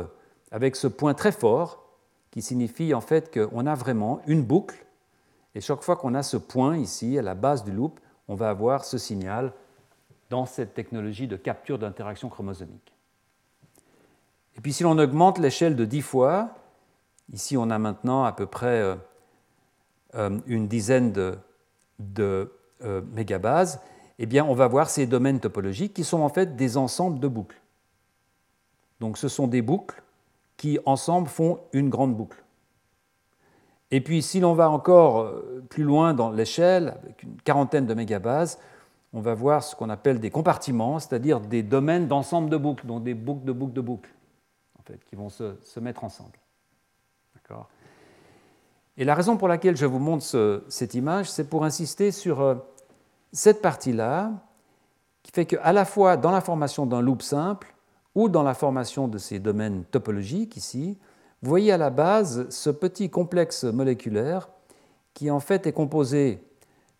avec ce point très fort qui signifie en fait qu'on a vraiment une boucle, et chaque fois qu'on a ce point ici, à la base du loop, on va avoir ce signal dans cette technologie de capture d'interaction chromosomique. Et puis si l'on augmente l'échelle de 10 fois, ici on a maintenant à peu près euh, euh, une dizaine de, euh, mégabases, eh bien on va voir ces domaines topologiques qui sont en fait des ensembles de boucles. Donc ce sont des boucles qui ensemble font une grande boucle. Et puis si l'on va encore plus loin dans l'échelle, avec une quarantaine de mégabases, on va voir ce qu'on appelle des compartiments, c'est-à-dire des domaines d'ensemble de boucles, donc des boucles de boucles de boucles, qui vont se, mettre ensemble. Et la raison pour laquelle je vous montre cette image, c'est pour insister sur euh, cette partie-là, qui fait qu'à la fois dans la formation d'un loop simple, ou dans la formation de ces domaines topologiques ici, vous voyez à la base ce petit complexe moléculaire qui en fait est composé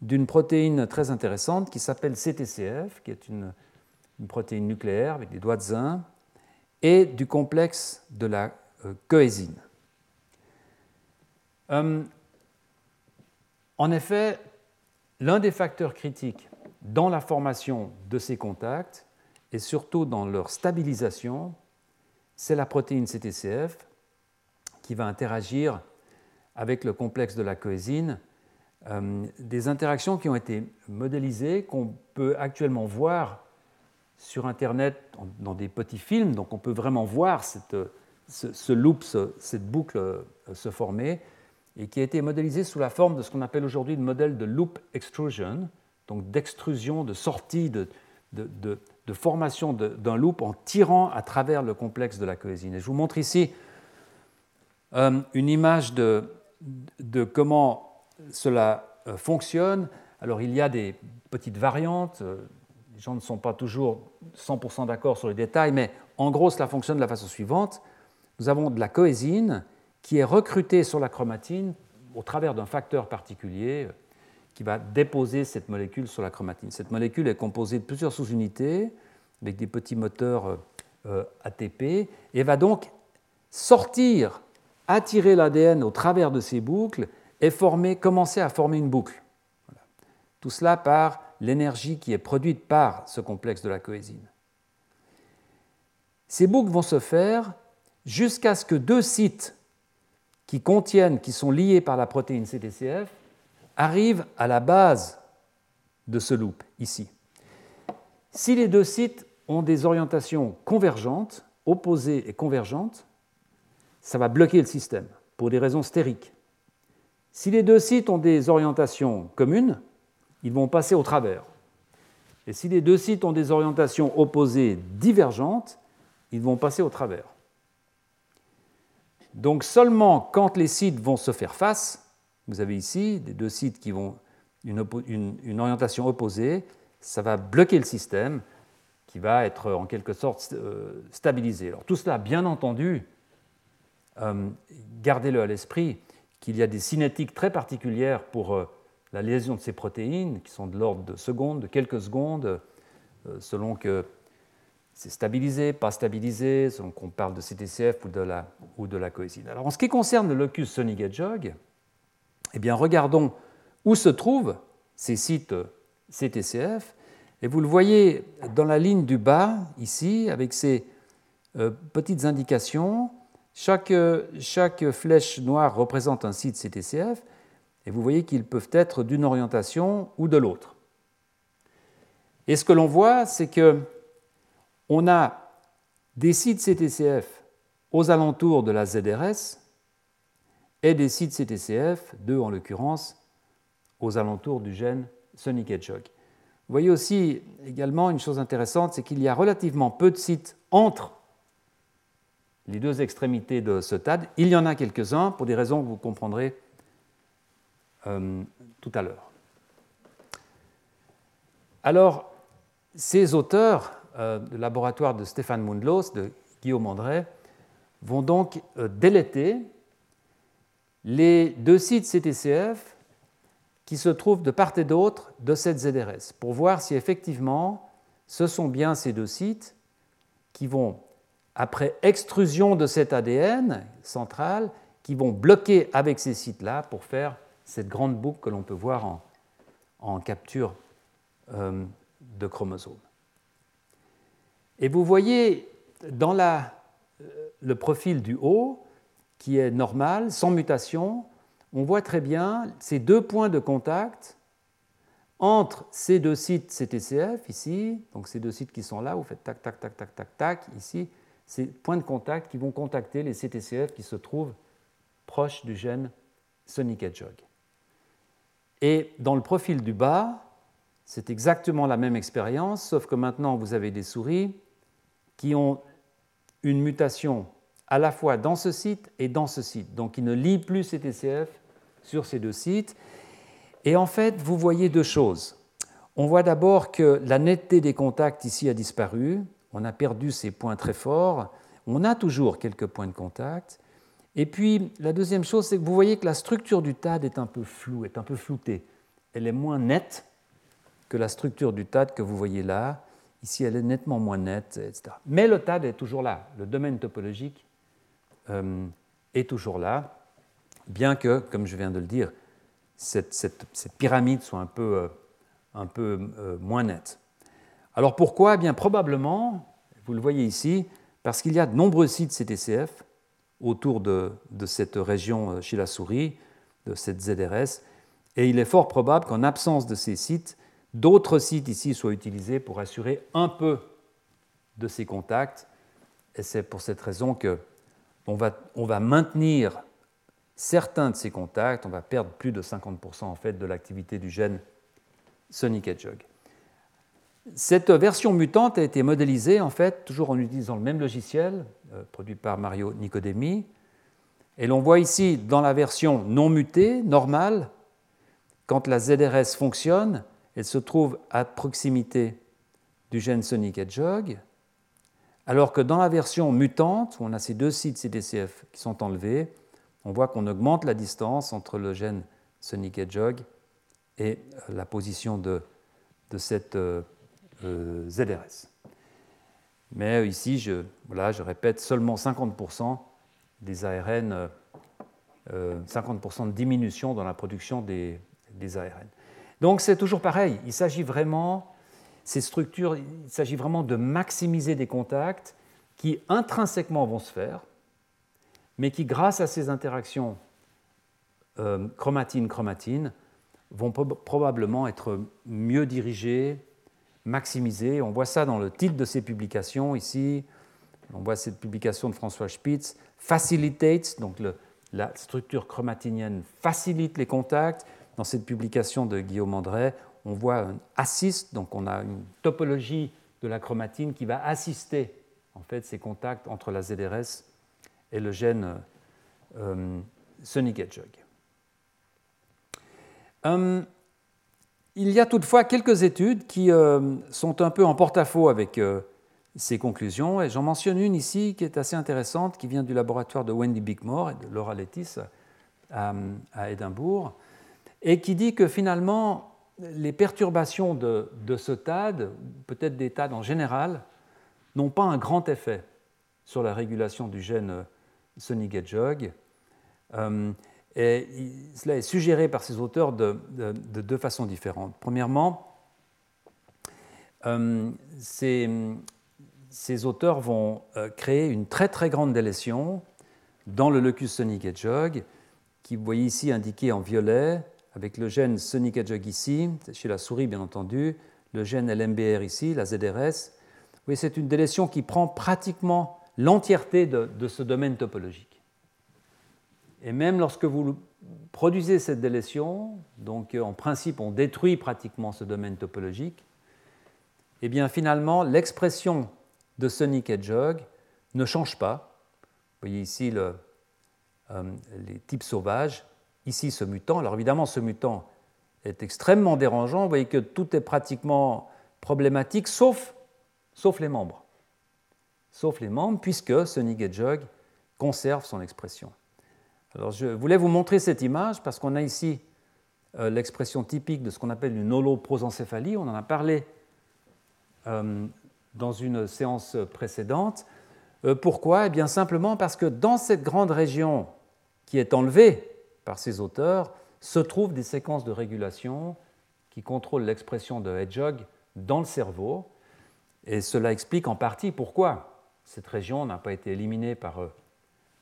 d'une protéine très intéressante qui s'appelle CTCF, qui est une, protéine nucléaire avec des doigts de zinc, et du complexe de la euh, coésine. Hum, en effet, l'un des facteurs critiques dans la formation de ces contacts, et surtout dans leur stabilisation, c'est la protéine CTCF qui va interagir avec le complexe de la coésine, euh, des interactions qui ont été modélisées, qu'on peut actuellement voir sur Internet dans des petits films, donc on peut vraiment voir ce, loop, cette boucle euh, se former, et qui a été modélisée sous la forme de ce qu'on appelle aujourd'hui le modèle de loop extrusion, donc d'extrusion, de sortie de, formation d'un loop en tirant à travers le complexe de la coésine. Et je vous montre ici euh, une image de, comment cela euh, fonctionne. Alors il y a des petites variantes, les gens ne sont pas toujours 100% d'accord sur les détails, mais en gros cela fonctionne de la façon suivante. Nous avons de la coésine qui est recrutée sur la chromatine au travers d'un facteur particulier, qui va déposer cette molécule sur la chromatine. Cette molécule est composée de plusieurs sous-unités avec des petits moteurs euh, euh, ATP et va donc sortir, attirer l'ADN au travers de ces boucles et former, commencer à former une boucle. Tout cela par l'énergie qui est produite par ce complexe de la coésine. Ces boucles vont se faire jusqu'à ce que deux sites qui contiennent, qui sont liés par la protéine CTCF, arrivent à la base de ce loop, ici. Si les deux sites ont des orientations convergentes, opposées et convergentes, ça va bloquer le système pour des raisons stériques. Si les deux sites ont des orientations communes, ils vont passer au travers. Et si les deux sites ont des orientations opposées divergentes, ils vont passer au travers. Donc seulement quand les sites vont se faire face, vous avez ici des deux sites qui vont une, orientation opposée, ça va bloquer le système qui va être en quelque sorte euh, stabilisé. Alors tout cela, bien entendu, euh, gardez-le à l'esprit qu'il y a des cinétiques très particulières pour euh, la lésion de ces protéines, qui sont de l'ordre de secondes, de quelques secondes, selon que c'est stabilisé, pas stabilisé, selon qu'on parle de CTCF ou de la, ou coésine. Alors en ce qui concerne le locus Sonic Hedgehog, eh bien regardons où se trouvent ces sites CTCF et vous le voyez dans la ligne du bas, ici, avec ces euh, petites indications. Chaque, chaque, flèche noire représente un site CTCF, et vous voyez qu'ils peuvent être d'une orientation ou de l'autre. Et ce que l'on voit, c'est que on a des sites CTCF aux alentours de la ZRS et des sites CTCF, deux en l'occurrence, aux alentours du gène Sonic Hedgehog. Vous voyez aussi également une chose intéressante, c'est qu'il y a relativement peu de sites entre les deux extrémités de ce TAD. Il y en a quelques-uns pour des raisons que vous comprendrez euh, tout à l'heure. Alors, ces auteurs euh, du laboratoire de Stéphane Mundlos, de Guillaume André, vont donc euh, déléter les deux sites CTCF qui se trouvent de part et d'autre de cette ZRS pour voir si effectivement ce sont bien ces deux sites qui vont, après extrusion de cet ADN central, qui vont bloquer avec ces sites-là pour faire cette grande boucle que l'on peut voir en, capture euh, de chromosomes. Et vous voyez dans euh, le profil du haut, qui est normal, sans mutation, on voit très bien ces deux points de contact entre ces deux sites CTCF, ici, donc ces deux sites qui sont là, vous faites tac, tac, tac, tac, tac, tac, ici, ces points de contact qui vont contacter les CTCF qui se trouvent proches du gène Sonic Hedgehog. Et dans le profil du bas, c'est exactement la même expérience, sauf que maintenant vous avez des souris qui ont une mutation à la fois dans ce site et dans ce site. Donc ils ne lient plus CTCF sur ces deux sites. Et en fait, vous voyez deux choses. On voit d'abord que la netteté des contacts ici a disparu. On a perdu ces points très forts. On a toujours quelques points de contact. Et puis, la deuxième chose, c'est que vous voyez que la structure du TAD est un peu floue, est un peu floutée. Elle est moins nette que la structure du TAD que vous voyez là. Ici, elle est nettement moins nette, etc. Mais le TAD est toujours là. Le domaine topologique euh, est toujours là bien que, comme je viens de le dire, cette, pyramide soit un peu, euh, euh, moins nette. Alors pourquoi? Eh bien Probablement, vous le voyez ici, parce qu'il y a de nombreux sites CTCF autour de, cette région euh, chez la souris, de cette ZRS, et il est fort probable qu'en absence de ces sites, d'autres sites ici soient utilisés pour assurer un peu de ces contacts. Et c'est pour cette raison qu'on va, on va maintenir certains de ces contacts, on va perdre plus de 50% en fait de l'activité du gène Sonic Hedgehog. Cette version mutante a été modélisée en fait toujours en utilisant le même logiciel euh, produit par Mario Nicodemi. Et l'on voit ici dans la version non mutée, normale, quand la ZRS fonctionne, elle se trouve à proximité du gène Sonic Hedgehog, alors que dans la version mutante, où on a ces deux sites CDCF qui sont enlevés, on voit qu'on augmente la distance entre le gène Sonic Hedgehog et euh, la position de, cette euh, euh, ZRS. Mais ici, je, voilà, je répète, seulement 50% des ARN, 50% de diminution dans la production des, des ARN. Donc c'est toujours pareil, il s'agit vraiment, ces structures, il s'agit vraiment de maximiser des contacts qui intrinsèquement vont se faire, mais qui, grâce à ces interactions euh, chromatine-chromatine, vont probablement être mieux dirigées, maximisées. On voit ça dans le titre de ces publications ici. On voit cette publication de François Spitz. Facilitates, donc la structure chromatinienne facilite les contacts. Dans cette publication de Guillaume André, on voit un assist, donc on a une topologie de la chromatine qui va assister en fait ces contacts entre la ZRS et le gène euh, Sonic Hedgehog. Hum, il y a toutefois quelques études qui euh, sont un peu en porte-à-faux avec euh, ces conclusions, et j'en mentionne une ici qui est assez intéressante, qui vient du laboratoire de Wendy Bickmore et de Laura Lettis à, Édimbourg, et qui dit que finalement, les perturbations de, ce TAD, peut-être des TAD en général, n'ont pas un grand effet sur la régulation du gène Sonic Hedgehog. Euh, cela est suggéré par ces auteurs de, deux façons différentes. Premièrement, euh, ces, auteurs vont euh, créer une très très grande délétion dans le locus Sonic Hedgehog, qui vous voyez ici indiqué en violet, avec le gène Sonic Hedgehog ici, chez la souris bien entendu, le gène LMBR ici, la ZRS. Oui, c'est une délétion qui prend pratiquement l'entièreté de, ce domaine topologique. Et même lorsque vous produisez cette délétion, donc en principe on détruit pratiquement ce domaine topologique, et eh bien finalement l'expression de Sonic Hedgehog ne change pas. Vous voyez ici euh, les types sauvages ici ce mutant. Alors évidemment, ce mutant est extrêmement dérangeant. Vous voyez que tout est pratiquement problématique, sauf, sauf les membres. Sauf les membres, puisque Sonic Hedgehog conserve son expression. Alors je voulais vous montrer cette image parce qu'on a ici euh, l'expression typique de ce qu'on appelle une holoprosencéphalie. On en a parlé euh, dans une séance précédente. Euh, pourquoi? Eh bien simplement parce que dans cette grande région qui est enlevée par ces auteurs se trouvent des séquences de régulation qui contrôlent l'expression de Hedgehog dans le cerveau. Et cela explique en partie pourquoi cette région n'a pas été éliminée par,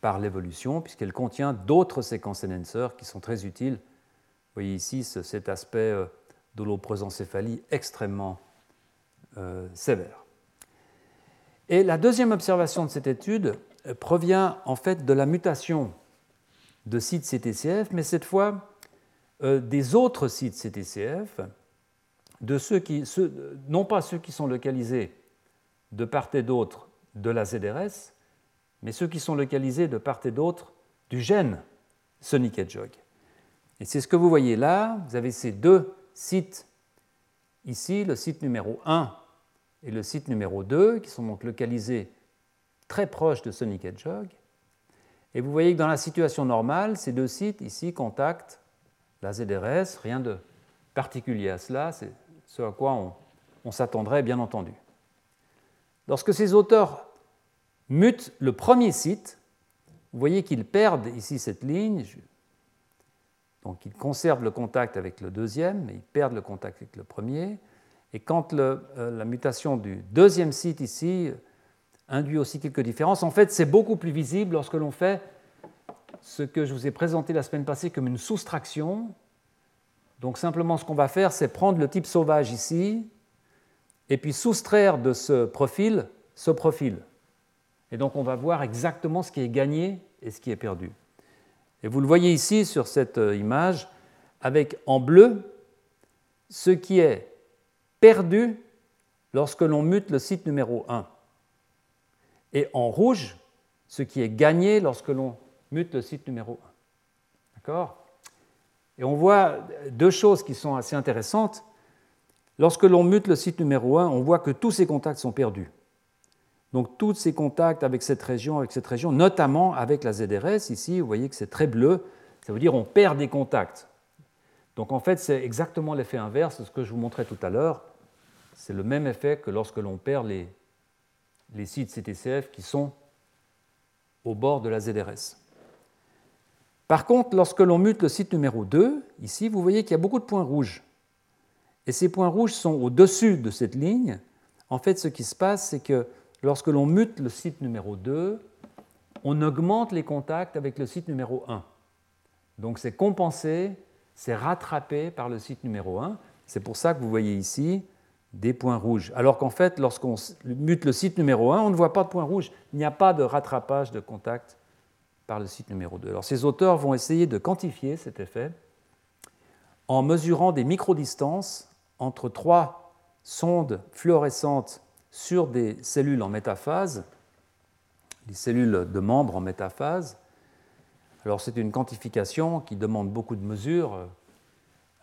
par l'évolution, puisqu'elle contient d'autres séquences enhancers qui sont très utiles. Vous voyez ici cet aspect euh, de l'oprosencéphalie extrêmement euh, sévère. Et la deuxième observation de cette étude provient en fait de la mutation de sites CTCF, mais cette fois euh, des autres sites CTCF, de ceux qui, non pas ceux qui sont localisés de part et d'autre de la ZRS, mais ceux qui sont localisés de part et d'autre du gène Sonic Hedgehog. Et c'est ce que vous voyez là. Vous avez ces deux sites ici, le site numéro 1 et le site numéro 2, qui sont donc localisés très proches de Sonic Hedgehog. Et vous voyez que dans la situation normale, ces deux sites ici contactent la ZRS, rien de particulier à cela, c'est ce à quoi on, s'attendrait bien entendu. Lorsque ces auteurs mutent le premier site, vous voyez qu'ils perdent ici cette ligne, donc ils conservent le contact avec le deuxième, mais ils perdent le contact avec le premier. Et quand euh, la mutation du deuxième site ici induit aussi quelques différences. En fait, c'est beaucoup plus visible lorsque l'on fait ce que je vous ai présenté la semaine passée comme une soustraction. Donc simplement, ce qu'on va faire, c'est prendre le type sauvage ici, et puis soustraire de ce profil ce profil. Et donc on va voir exactement ce qui est gagné et ce qui est perdu. Et vous le voyez ici sur cette euh, image, avec en bleu ce qui est perdu lorsque l'on mute le site numéro 1 et en rouge ce qui est gagné lorsque l'on mute le site numéro 1. D'accord? Et on voit deux choses qui sont assez intéressantes. Lorsque l'on mute le site numéro 1, on voit que tous ces contacts sont perdus. Donc tous ces contacts avec cette région, avec cette région, notamment avec la ZRS, ici, vous voyez que c'est très bleu, ça veut dire on perd des contacts. Donc en fait, c'est exactement l'effet inverse de ce que je vous montrais tout à l'heure. C'est le même effet que lorsque l'on perd les, les sites CTCF qui sont au bord de la ZRS. Par contre, lorsque l'on mute le site numéro 2, ici, vous voyez qu'il y a beaucoup de points rouges. Et ces points rouges sont au-dessus de cette ligne. En fait, ce qui se passe, c'est que lorsque l'on mute le site numéro 2, on augmente les contacts avec le site numéro 1. Donc c'est compensé, c'est rattrapé par le site numéro 1. C'est pour ça que vous voyez ici des points rouges. Alors qu'en fait, lorsqu'on mute le site numéro 1, on ne voit pas de points rouges. Il n'y a pas de rattrapage de contact par le site numéro 2. Alors ces auteurs vont essayer de quantifier cet effet en mesurant des microdistances entre trois sondes fluorescentes sur des cellules en métaphase, des cellules de membres en métaphase. Alors c'est une quantification qui demande beaucoup de mesures,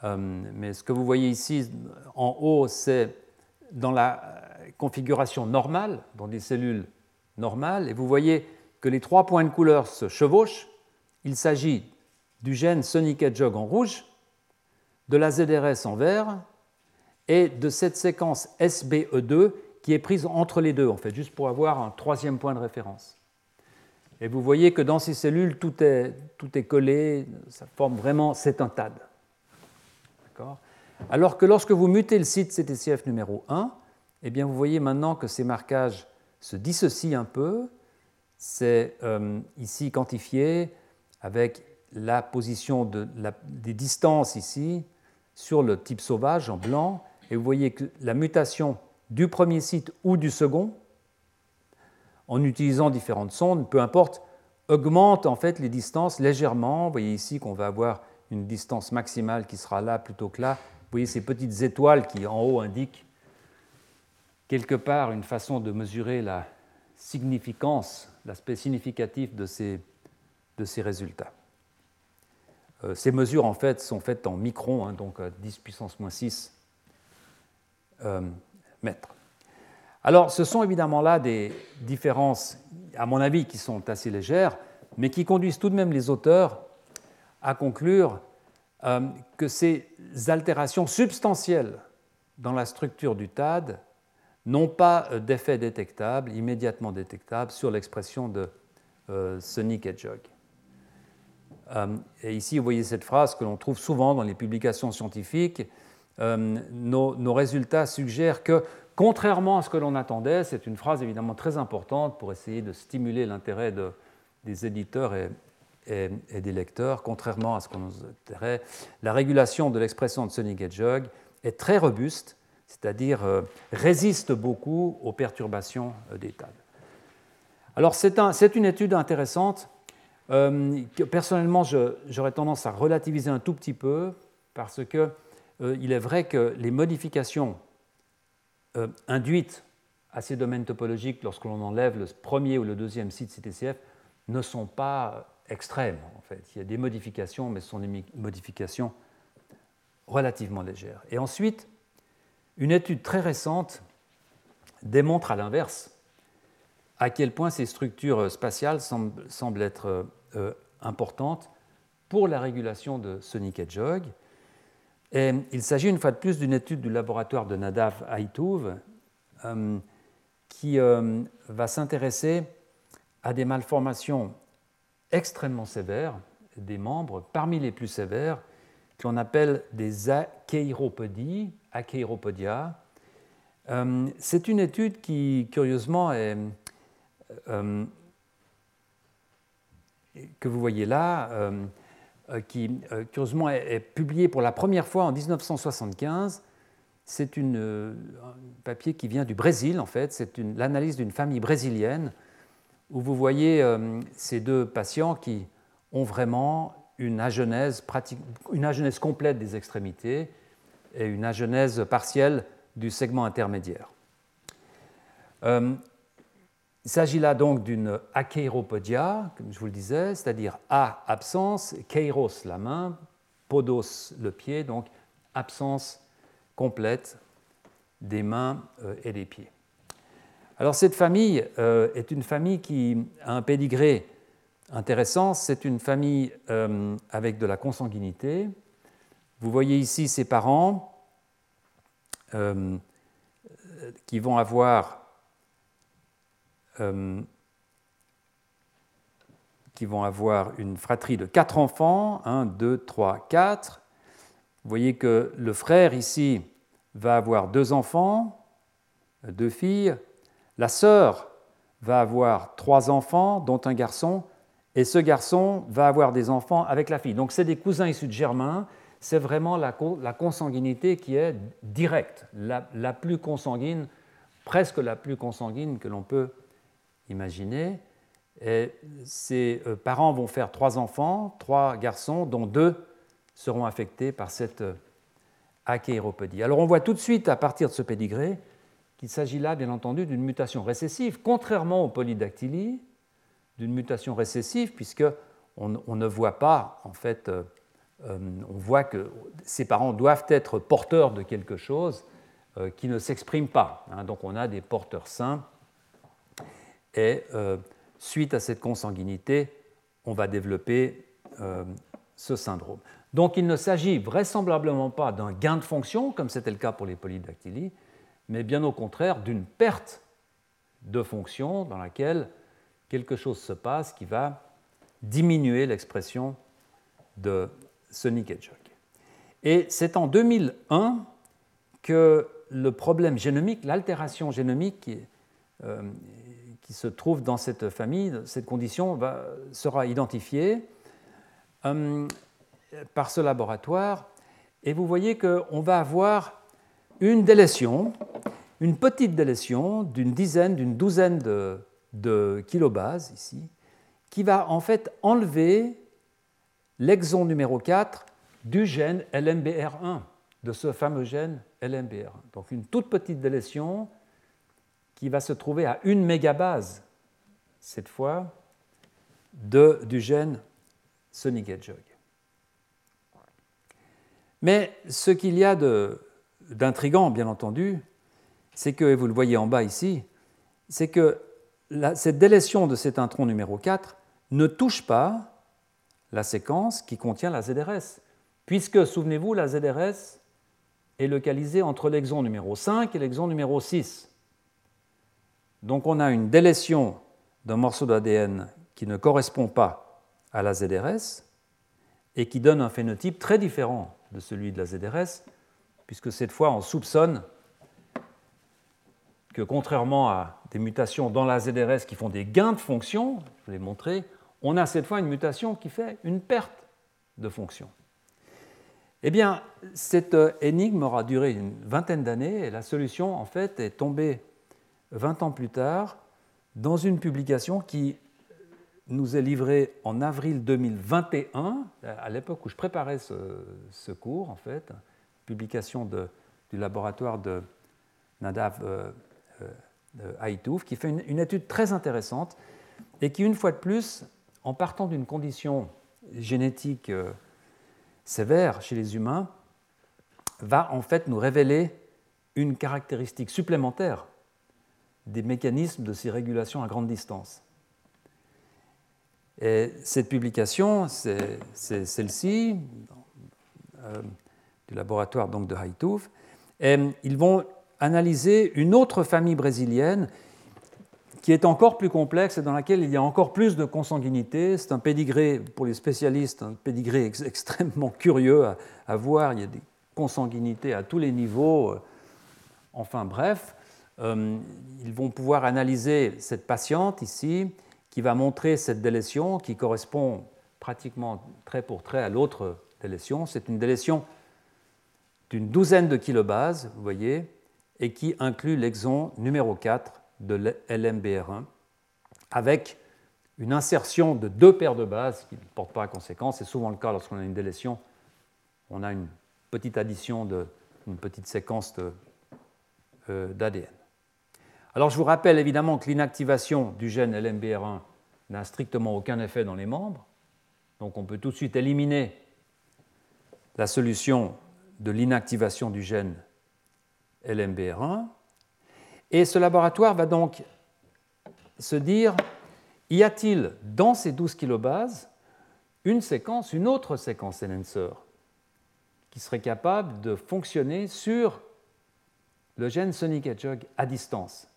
euh, mais ce que vous voyez ici en haut, c'est dans la configuration normale, dans des cellules normales, et vous voyez que les trois points de couleur se chevauchent. Il s'agit du gène Sonic Hedgehog en rouge, de la ZRS en vert et de cette séquence SBE2 qui est prise entre les deux, en fait, juste pour avoir un troisième point de référence. Et vous voyez que dans ces cellules, tout est, tout est collé, ça forme vraiment, c'est un TAD. Alors que lorsque vous mutez le site CTCF numéro 1, eh bien vous voyez maintenant que ces marquages se dissocient un peu. C'est euh, ici quantifié avec la position de des distances ici sur le type sauvage en blanc. Et vous voyez que la mutation du premier site ou du second, en utilisant différentes sondes, peu importe, augmente en fait les distances légèrement. Vous voyez ici qu'on va avoir une distance maximale qui sera là plutôt que là. Vous voyez ces petites étoiles qui en haut indiquent quelque part une façon de mesurer la significance, l'aspect significatif de ces, résultats. Euh, ces mesures en fait sont faites en microns, hein, donc à 10 puissance moins 6 euh, Alors ce sont évidemment là des différences, à mon avis, qui sont assez légères, mais qui conduisent tout de même les auteurs à conclure euh, que ces altérations substantielles dans la structure du TAD n'ont pas euh, d'effet détectable, immédiatement détectable, sur l'expression de euh, Sonic Hedgehog. et ici, vous voyez cette phrase que l'on trouve souvent dans les publications scientifiques. Nos, nos, résultats suggèrent que, contrairement à ce que l'on attendait, c'est une phrase évidemment très importante pour essayer de stimuler l'intérêt de, des éditeurs et, des lecteurs, contrairement à ce qu'on nous dirait, la régulation de l'expression de Sonic Hedgehog est très robuste, c'est-à-dire euh, résiste beaucoup aux perturbations euh, des TAD. Alors c'est un, une étude intéressante euh, que personnellement j'aurais tendance à relativiser un tout petit peu parce qu'il il est vrai que les modifications induites à ces domaines topologiques lorsque l'on enlève le premier ou le deuxième site CTCF ne sont pas extrêmes, en fait. Il y a des modifications, mais ce sont des modifications relativement légères. Et ensuite, une étude très récente démontre à l'inverse à quel point ces structures spatiales semblent, être euh, importantes pour la régulation de Sonic Hedgehog. Il s'agit une fois de plus d'une étude du laboratoire de Nadav Haïtouv euh, qui euh, va s'intéresser à des malformations extrêmement sévères des membres, parmi les plus sévères, qu'on appelle des achéropodies, achéropodia. Euh, c'est une étude qui, curieusement, est, que vous voyez là, qui, curieusement, est, publiée pour la première fois en 1975. C'est un papier qui vient du Brésil, en fait. C'est l'analyse d'une famille brésilienne où vous voyez euh, ces deux patients qui ont vraiment une agenèse, une agenèse complète des extrémités et une agenèse partielle du segment intermédiaire. Euh, il s'agit là donc d'une achéropodia, comme je vous le disais, c'est-à-dire A, absence, kairos, la main, podos, le pied, donc absence complète des mains euh, et des pieds. Alors cette famille euh, est une famille qui a un pédigré intéressant. C'est une famille euh, avec de la consanguinité. Vous voyez ici ses parents qui vont avoir qui vont avoir une fratrie de quatre enfants, 1, 2, 3, 4. Vous voyez que le frère ici va avoir deux enfants, deux filles, la sœur va avoir trois enfants, dont un garçon, et ce garçon va avoir des enfants avec la fille. Donc c'est des cousins issus de germains, c'est vraiment la, consanguinité qui est directe, la, plus consanguine, presque la plus consanguine que l'on peut imaginer. Et ces euh, parents vont faire trois enfants, trois garçons, dont deux seront affectés par cette euh, achéropodie. Alors on voit tout de suite à partir de ce pédigré qu'il s'agit là, bien entendu, d'une mutation récessive, contrairement aux polydactylies, d'une mutation récessive, puisque on, ne voit pas, en fait, euh, on voit que ces parents doivent être porteurs de quelque chose qui ne s'exprime pas. Hein. donc on a des porteurs sains, et suite à cette consanguinité, on va développer ce syndrome. Donc il ne s'agit vraisemblablement pas d'un gain de fonction, comme c'était le cas pour les polydactylies, mais bien au contraire d'une perte de fonction dans laquelle quelque chose se passe qui va diminuer l'expression de Sonic Hedgehog. Et c'est en 2001 que le problème génomique, l'altération génomique euh, se trouve dans cette famille, cette condition, sera identifiée euh, par ce laboratoire. Et vous voyez qu'on va avoir une délétion, une petite délétion d'une dizaine, d'une douzaine de, de kilobases ici, qui va en fait enlever l'exon numéro 4 du gène LMBR1, de ce fameux gène LMBR1. Donc une toute petite délétion qui va se trouver à une mégabase, cette fois, de, du gène Sonic Hedgehog. Mais ce qu'il y a d'intrigant, bien entendu, c'est que, et vous le voyez en bas ici, c'est que cette délétion de cet intron numéro 4 ne touche pas la séquence qui contient la ZRS, puisque, souvenez-vous, la ZRS est localisée entre l'exon numéro 5 et l'exon numéro 6. Donc on a une délétion d'un morceau d'ADN qui ne correspond pas à la ZRS et qui donne un phénotype très différent de celui de la ZRS, puisque cette fois on soupçonne que contrairement à des mutations dans la ZRS qui font des gains de fonction, je vous l'ai montré, on a cette fois une mutation qui fait une perte de fonction. Eh bien, cette énigme aura duré une vingtaine d'années et la solution, en fait, est tombée 20 ans plus tard dans une publication qui nous est livrée en avril 2021, à l'époque où je préparais ce, cours, en fait, publication du laboratoire de Nadav euh, Haïtouf, qui fait une, étude très intéressante et qui, une fois de plus, en partant d'une condition génétique euh, sévère chez les humains, va en fait nous révéler une caractéristique supplémentaire des mécanismes de ces régulations à grande distance. Et cette publication, c'est celle-ci, euh, du laboratoire donc de Haïtouf, et ils vont analyser une autre famille brésilienne qui est encore plus complexe et dans laquelle il y a encore plus de consanguinité. C'est un pédigré, pour les spécialistes, un pédigré [LAUGHS] extrêmement curieux à, voir. Il y a des consanguinités à tous les niveaux. Enfin bref, euh, ils vont pouvoir analyser cette patiente ici, qui va montrer cette délétion qui correspond pratiquement trait pour trait à l'autre délétion. C'est une délétion d'une douzaine de kilobases, vous voyez, et qui inclut l'exon numéro 4 de LMBR1 avec une insertion de deux paires de bases qui ne portent pas à conséquence. C'est souvent le cas lorsqu'on a une délétion. On a une petite addition d'une petite séquence euh, d'ADN. Alors je vous rappelle évidemment que l'inactivation du gène LMBR1 n'a strictement aucun effet dans les membres. Donc on peut tout de suite éliminer la solution de l'inactivation du gène LMBR1. Et ce laboratoire va donc se dire, y a-t-il dans ces 12 kilobases une séquence, une autre séquence enhancer qui serait capable de fonctionner sur le gène Sonic Hedgehog à distance?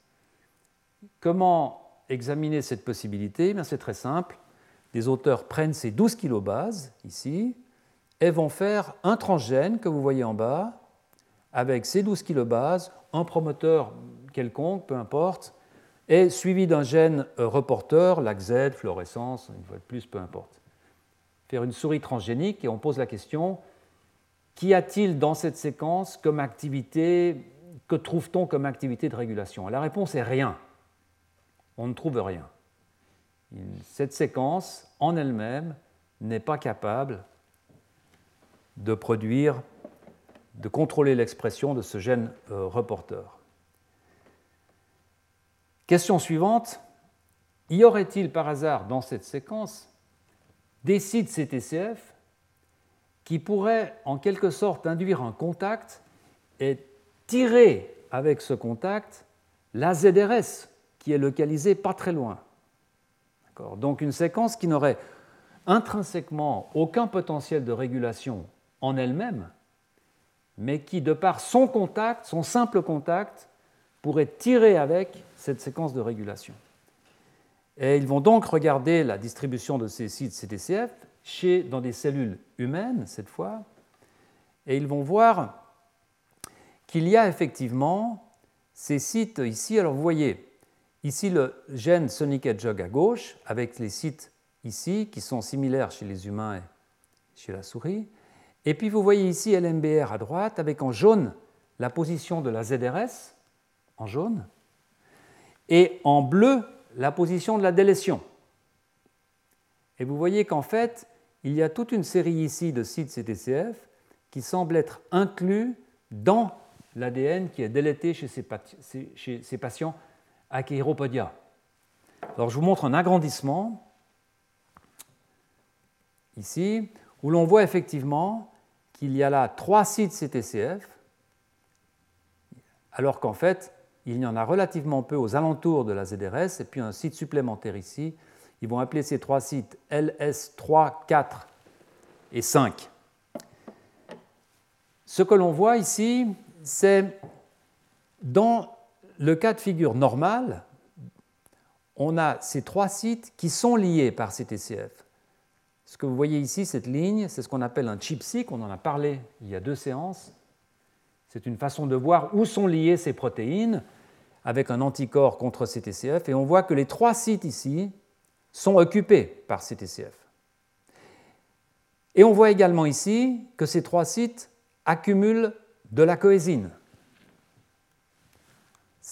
Comment examiner cette possibilité? Eh C'est très simple. Les auteurs prennent ces 12 kilobases ici et vont faire un transgène que vous voyez en bas avec ces 12 kilobases, un promoteur quelconque, peu importe, est suivi d'un gène euh, reporter, LAC-Z, fluorescence, une fois de plus, peu importe. Faire une souris transgénique et on pose la question qu'y a-t-il dans cette séquence comme activité, que trouve-t-on comme activité de régulation? La réponse est rien. On ne trouve rien. Cette séquence, en elle-même, n'est pas capable de produire, de contrôler l'expression de ce gène euh, reporter. Question suivante, y aurait-il par hasard dans cette séquence des sites CTCF qui pourraient en quelque sorte induire un contact et tirer avec ce contact la ZRS qui est localisée pas très loin. Donc une séquence qui n'aurait intrinsèquement aucun potentiel de régulation en elle-même, mais qui, de par son contact, son simple contact, pourrait tirer avec cette séquence de régulation. Et ils vont donc regarder la distribution de ces sites CTCF chez, dans des cellules humaines, cette fois, et ils vont voir qu'il y a effectivement ces sites ici. Alors vous voyez, ici le gène Sonic Hedgehog à gauche, avec les sites ici qui sont similaires chez les humains et chez la souris. Et puis vous voyez ici LMBR à droite, avec en jaune la position de la ZRS, en jaune, et en bleu la position de la délétion. Et vous voyez qu'en fait, il y a toute une série ici de sites CTCF qui semblent être inclus dans l'ADN qui est délété chez ces, patients à. Alors je vous montre un agrandissement ici, où l'on voit effectivement qu'il y a là trois sites CTCF, alors qu'en fait, il y en a relativement peu aux alentours de la ZRS, et puis un site supplémentaire ici. Ils vont appeler ces trois sites LS3, 4 et 5. Ce que l'on voit ici, c'est dans le cas de figure normal, on a ces trois sites qui sont liés par CTCF. Ce que vous voyez ici, cette ligne, c'est ce qu'on appelle un chip-seq, on en a parlé il y a deux séances. C'est une façon de voir où sont liées ces protéines avec un anticorps contre CTCF, et on voit que les trois sites ici sont occupés par CTCF. Et on voit également ici que ces trois sites accumulent de la coésine.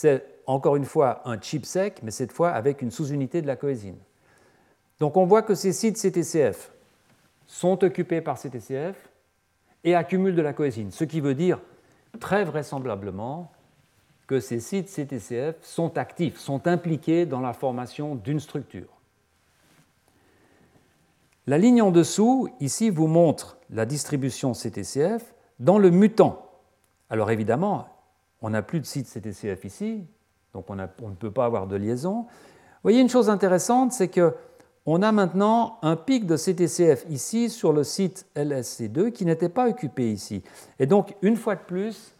C'est encore une fois un chip sec, mais cette fois avec une sous-unité de la coésine. Donc on voit que ces sites CTCF sont occupés par CTCF et accumulent de la coésine, ce qui veut dire très vraisemblablement que ces sites CTCF sont actifs, sont impliqués dans la formation d'une structure. La ligne en dessous, ici, vous montre la distribution CTCF dans le mutant. Alors évidemment, on n'a plus de site CTCF ici, donc on, ne peut pas avoir de liaison. Vous voyez, une chose intéressante, c'est que on a maintenant un pic de CTCF ici sur le site LSC2 qui n'était pas occupé ici. Et donc, une fois de plus,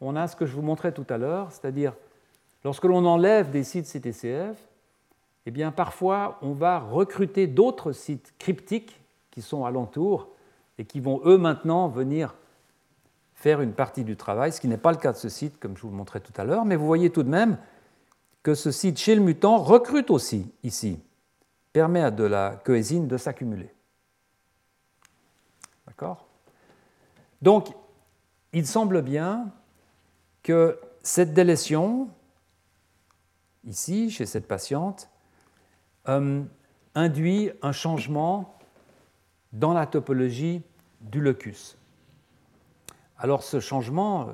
on a ce que je vous montrais tout à l'heure, c'est-à-dire lorsque l'on enlève des sites CTCF, eh bien parfois on va recruter d'autres sites cryptiques qui sont alentour et qui vont eux maintenant venir faire une partie du travail, ce qui n'est pas le cas de ce site comme je vous le montrais tout à l'heure, mais vous voyez tout de même que ce site chez le mutant recrute aussi ici, permet à de la coésine de s'accumuler. D'accord? Donc, il semble bien que cette délétion, ici, chez cette patiente, euh, induit un changement dans la topologie du locus. Alors ce changement, euh,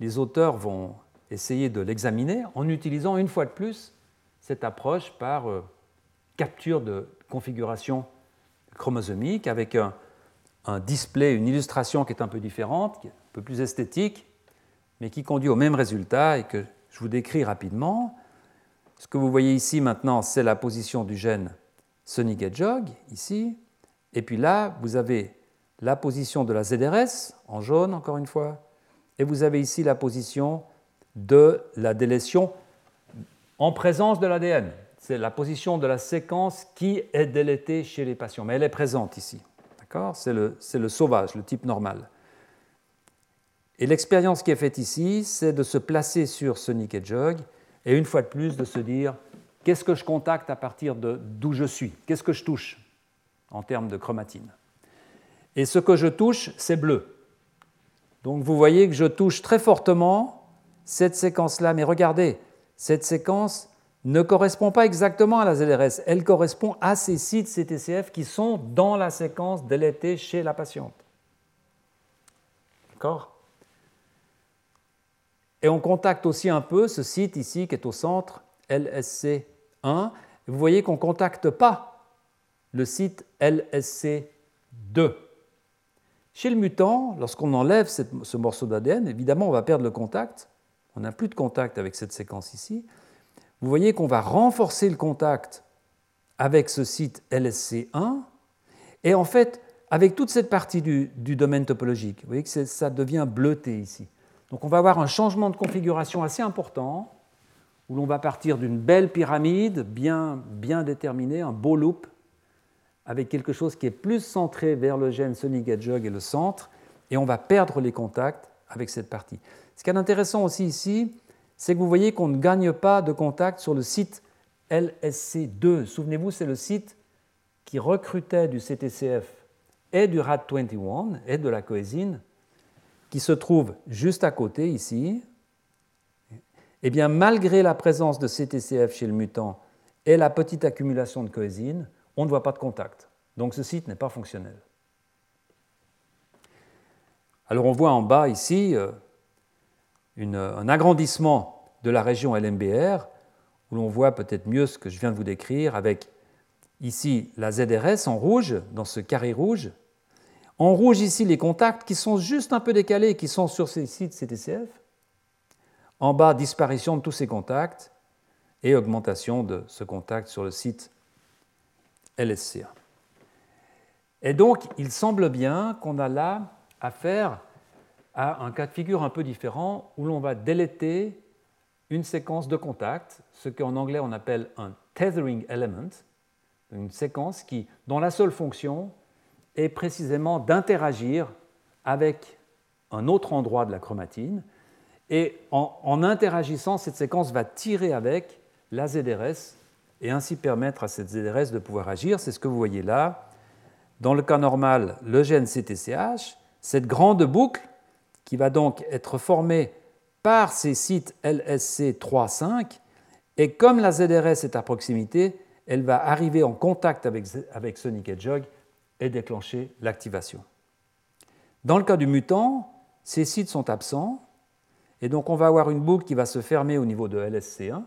les auteurs vont essayer de l'examiner en utilisant une fois de plus cette approche par euh, capture de configuration chromosomique avec un, display, une illustration qui est un peu différente, un peu plus esthétique, mais qui conduit au même résultat et que je vous décris rapidement. Ce que vous voyez ici maintenant, c'est la position du gène Sonic ici. Et puis là, vous avez la position de la ZRS, en jaune encore une fois, et vous avez ici la position de la délétion en présence de l'ADN. C'est la position de la séquence qui est délétée chez les patients, mais elle est présente ici. C'est le, sauvage, le type normal. Et l'expérience qui est faite ici, c'est de se placer sur Sonic Hedgehog et une fois de plus de se dire qu'est-ce que je contacte à partir d'où je suis, qu'est-ce que je touche en termes de chromatine? Et ce que je touche, c'est bleu. Donc vous voyez que je touche très fortement cette séquence-là, mais regardez, cette séquence ne correspond pas exactement à la ZRS, elle correspond à ces sites CTCF qui sont dans la séquence délétée chez la patiente. D'accord? Et on contacte aussi un peu ce site ici qui est au centre, LSC1. Vous voyez qu'on ne contacte pas le site LSC2. Chez le mutant, lorsqu'on enlève ce morceau d'ADN, évidemment, on va perdre le contact. On n'a plus de contact avec cette séquence ici vous voyez qu'on va renforcer le contact avec ce site LSC1, et en fait, avec toute cette partie du, domaine topologique, vous voyez que ça devient bleuté ici. Donc on va avoir un changement de configuration assez important, où l'on va partir d'une belle pyramide bien, bien déterminée, un beau loop, avec quelque chose qui est plus centré vers le gène Sonic Hedgehog et le centre, et on va perdre les contacts avec cette partie. Ce qui est intéressant aussi ici, c'est que vous voyez qu'on ne gagne pas de contact sur le site LSC2. Souvenez-vous, c'est le site qui recrutait du CTCF et du RAD21 et de la coésine, qui se trouve juste à côté ici. Eh bien, malgré la présence de CTCF chez le mutant et la petite accumulation de coésine, on ne voit pas de contact. Donc ce site n'est pas fonctionnel. Alors on voit en bas ici euh, un agrandissement de la région LMBR, où l'on voit peut-être mieux ce que je viens de vous décrire, avec ici la ZRS en rouge, dans ce carré rouge. En rouge, ici, les contacts qui sont juste un peu décalés, qui sont sur ces sites CTCF. En bas, disparition de tous ces contacts et augmentation de ce contact sur le site LSCA. Et donc, il semble bien qu'on a là affaire à un cas de figure un peu différent où l'on va déléter une séquence de contacts, ce qu'en anglais on appelle un tethering element, une séquence qui, dont la seule fonction est précisément d'interagir avec un autre endroit de la chromatine. Et en, en, interagissant, cette séquence va tirer avec la ZRS et ainsi permettre à cette ZRS de pouvoir agir. C'est ce que vous voyez là. Dans le cas normal, le gène CTCH, cette grande boucle qui va donc être formée par ces sites LSC 3, 5, et comme la ZRS est à proximité, elle va arriver en contact avec, avec Sonic Hedgehog et déclencher l'activation. Dans le cas du mutant, ces sites sont absents, et donc on va avoir une boucle qui va se fermer au niveau de LSC1,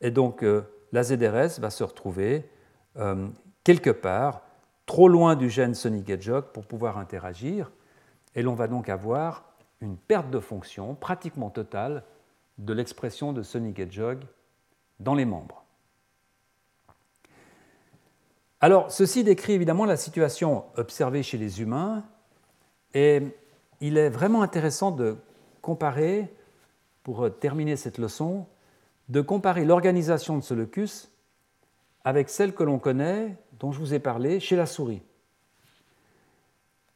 et donc euh, la ZRS va se retrouver euh, quelque part trop loin du gène Sonic Hedgehog pour pouvoir interagir, et l'on va donc avoir une perte de fonction pratiquement totale de l'expression de Sonic Hedgehog dans les membres. Alors, ceci décrit évidemment la situation observée chez les humains, et il est vraiment intéressant de comparer, pour terminer cette leçon, de comparer l'organisation de ce locus avec celle que l'on connaît, dont je vous ai parlé, chez la souris.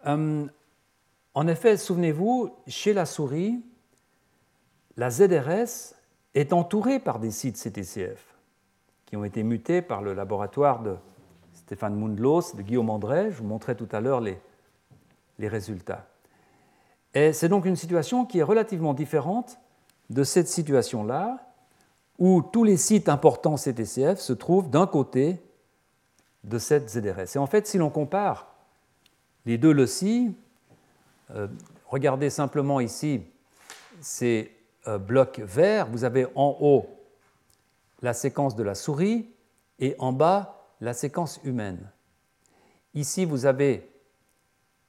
Hum, en effet, souvenez-vous, chez la souris, la ZRS est entourée par des sites CTCF qui ont été mutés par le laboratoire de Stéphane Mundlos, de Guillaume André. Je vous montrais tout à l'heure les, les résultats. Et c'est donc une situation qui est relativement différente de cette situation-là, où tous les sites importants CTCF se trouvent d'un côté de cette ZRS. Et en fait, si l'on compare les deux loci, euh, regardez simplement ici ces euh, blocs verts. Vous avez en haut la séquence de la souris et en bas la séquence humaine. Ici, vous avez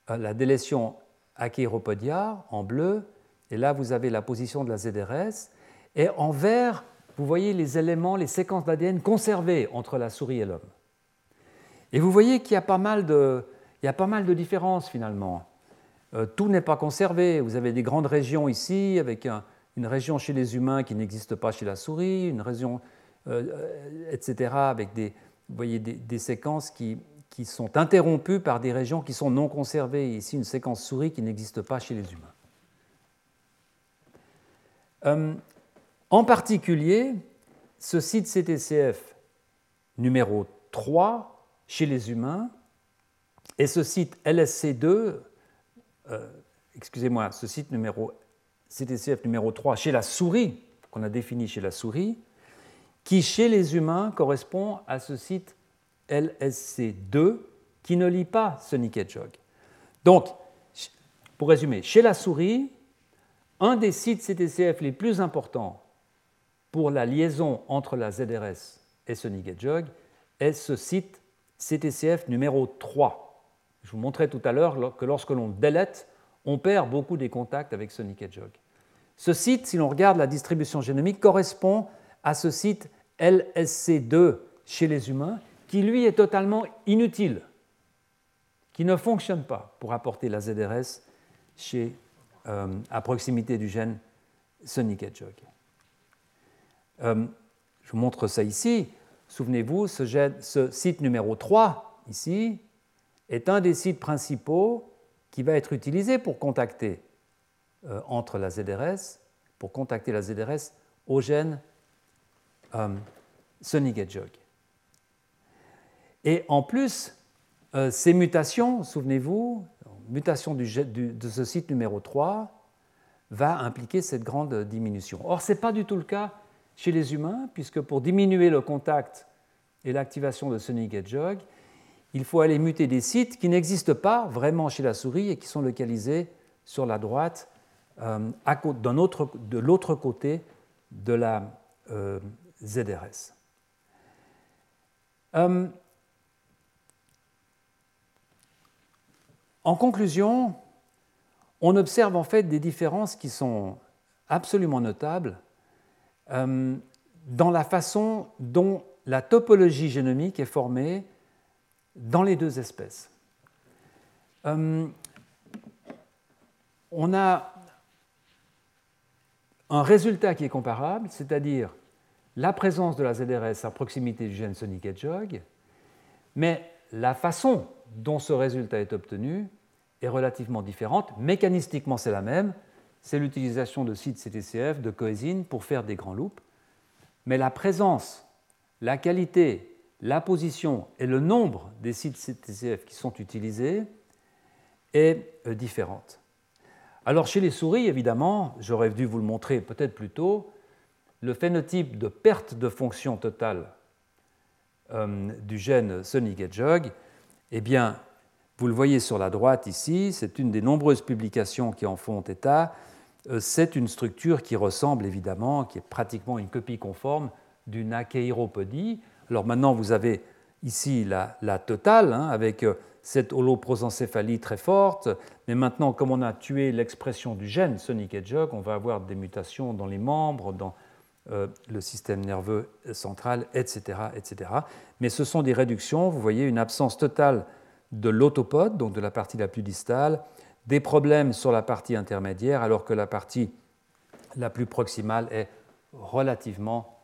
euh, la délétion Achyropodia en bleu, et là, vous avez la position de la ZRS. Et en vert, vous voyez les éléments, les séquences d'ADN conservées entre la souris et l'homme. Et vous voyez qu'il y a pas mal de, il y a pas mal de différences finalement. Euh, tout n'est pas conservé. Vous avez des grandes régions ici, avec une région chez les humains qui n'existe pas chez la souris, une région, euh, euh, etc., avec des, vous voyez, des, séquences qui, qui, sont interrompues par des régions qui sont non conservées. Ici, une séquence souris qui n'existe pas chez les humains. En particulier, ce site CTCF numéro 3 chez les humains et ce site LSC2, euh, excusez-moi, ce site numéro CTCF numéro 3 chez la souris, qu'on a défini chez la souris, qui chez les humains correspond à ce site LSC2 qui ne lit pas Sonic Hedgehog. Donc, pour résumer, chez la souris, un des sites CTCF les plus importants pour la liaison entre la ZRS et Sonic Hedgehog est ce site CTCF numéro 3. Je vous montrais tout à l'heure que lorsque l'on délète, on perd beaucoup des contacts avec Sonic Hedgehog. Ce site, si l'on regarde la distribution génomique, correspond à ce site LSC2 chez les humains, qui lui est totalement inutile, qui ne fonctionne pas pour apporter la ZRS chez, euh, à proximité du gène Sonic Hedgehog. Euh, je vous montre ça ici. Souvenez-vous, ce, site numéro 3, ici, est un des sites principaux qui va être utilisé pour contacter euh, entre la ZRS, pour contacter la ZRS au gène euh, Sonic. Et en plus, euh, ces mutations, souvenez-vous, mutation de ce site numéro 3 va impliquer cette grande diminution. Or, ce n'est pas du tout le cas chez les humains, puisque pour diminuer le contact et l'activation de Sonic Hedgehog, il faut aller muter des sites qui n'existent pas vraiment chez la souris et qui sont localisés sur la droite, euh, autre, de l'autre côté de la euh, ZRS. Euh, en conclusion, on observe en fait des différences qui sont absolument notables euh, dans la façon dont la topologie génomique est formée dans les deux espèces. Euh, on a un résultat qui est comparable, c'est-à-dire la présence de la ZRS à proximité du gène Sonic Hedgehog, mais la façon dont ce résultat est obtenu est relativement différente. Mécanistiquement, c'est la même, c'est l'utilisation de sites CTCF, de coésine pour faire des grands loops. Mais la présence, la qualité, la position et le nombre des sites CTCF qui sont utilisés est euh, différente. Alors chez les souris, évidemment, j'aurais dû vous le montrer peut-être plus tôt, le phénotype de perte de fonction totale euh, du gène Sonic Hedgehog, eh bien, vous le voyez sur la droite ici, c'est une des nombreuses publications qui en font état. Euh, c'est une structure qui ressemble évidemment, qui est pratiquement une copie conforme d'une achéropodie. Alors maintenant, vous avez ici la, totale, hein, avec euh, cette holoprosencéphalie très forte, mais maintenant, comme on a tué l'expression du gène Sonic Hedgehog, on va avoir des mutations dans les membres, dans euh, le système nerveux central, etc., etc. Mais ce sont des réductions, vous voyez une absence totale de l'autopode, donc de la partie la plus distale, des problèmes sur la partie intermédiaire, alors que la partie la plus proximale est relativement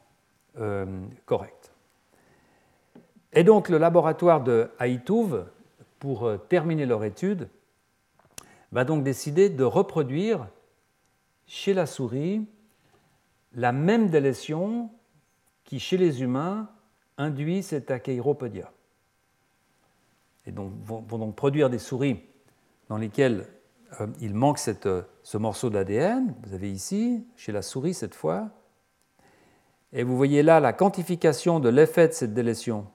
euh, correcte. Et donc le laboratoire de Haïtouv, pour euh, terminer leur étude, va donc décider de reproduire chez la souris la même délétion qui, chez les humains, induit cette achéropodia. Et donc vont, donc produire des souris dans lesquelles euh, il manque euh, ce morceau d'ADN. Vous avez ici, chez la souris cette fois. Et vous voyez là la quantification de l'effet de cette délétion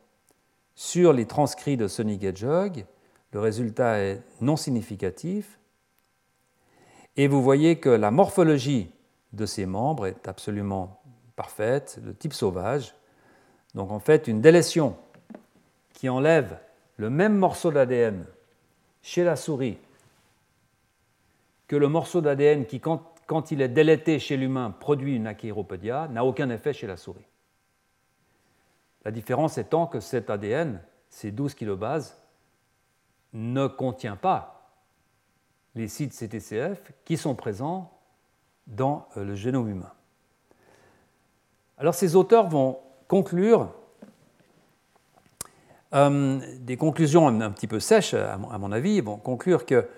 sur les transcrits de Sonic Hedgehog. Le résultat est non significatif. Et vous voyez que la morphologie de ces membres est absolument parfaite, de type sauvage. Donc en fait, une délétion qui enlève le même morceau d'ADN chez la souris que le morceau d'ADN qui, quand, il est délété chez l'humain, produit une achéropodia, n'a aucun effet chez la souris. La différence étant que cet ADN, ces 12 kilobases, ne contient pas les sites CTCF qui sont présents dans euh, le génome humain. Alors ces auteurs vont conclure euh, des conclusions un, petit peu sèches, à mon, avis, vont conclure que,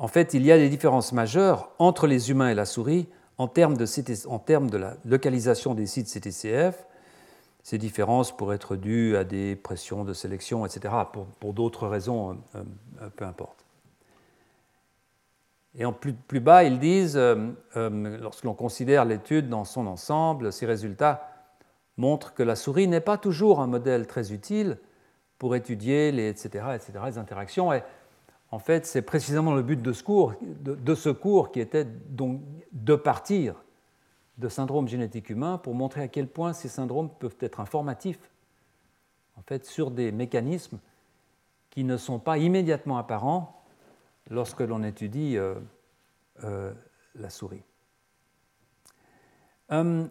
en fait, il y a des différences majeures entre les humains et la souris en termes de, la localisation des sites CTCF, ces différences pourraient être dues à des pressions de sélection, etc. Pour, d'autres raisons, euh, euh, peu importe. Et en plus, bas, ils disent, euh, lorsque l'on considère l'étude dans son ensemble, ces résultats montrent que la souris n'est pas toujours un modèle très utile pour étudier les, etc., etc., les interactions. En fait, c'est précisément le but de ce cours, qui était donc de partir de syndromes génétiques humains pour montrer à quel point ces syndromes peuvent être informatifs en fait, sur des mécanismes qui ne sont pas immédiatement apparents lorsque l'on étudie euh, euh, la souris. Hum,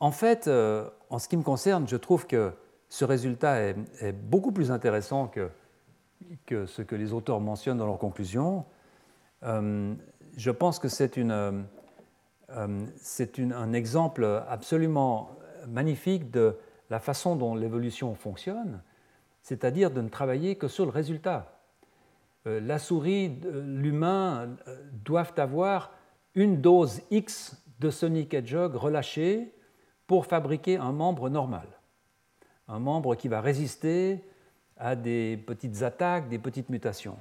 en fait, euh, en ce qui me concerne, je trouve que ce résultat est, beaucoup plus intéressant que, que, ce que les auteurs mentionnent dans leurs conclusions. Hum, je pense que c'est euh, un exemple absolument magnifique de la façon dont l'évolution fonctionne, c'est-à-dire de ne travailler que sur le résultat. Euh, la souris, l'humain euh, doivent avoir une dose X de Sonic Hedgehog relâchée pour fabriquer un membre normal. Un membre qui va résister à des petites attaques, des petites mutations.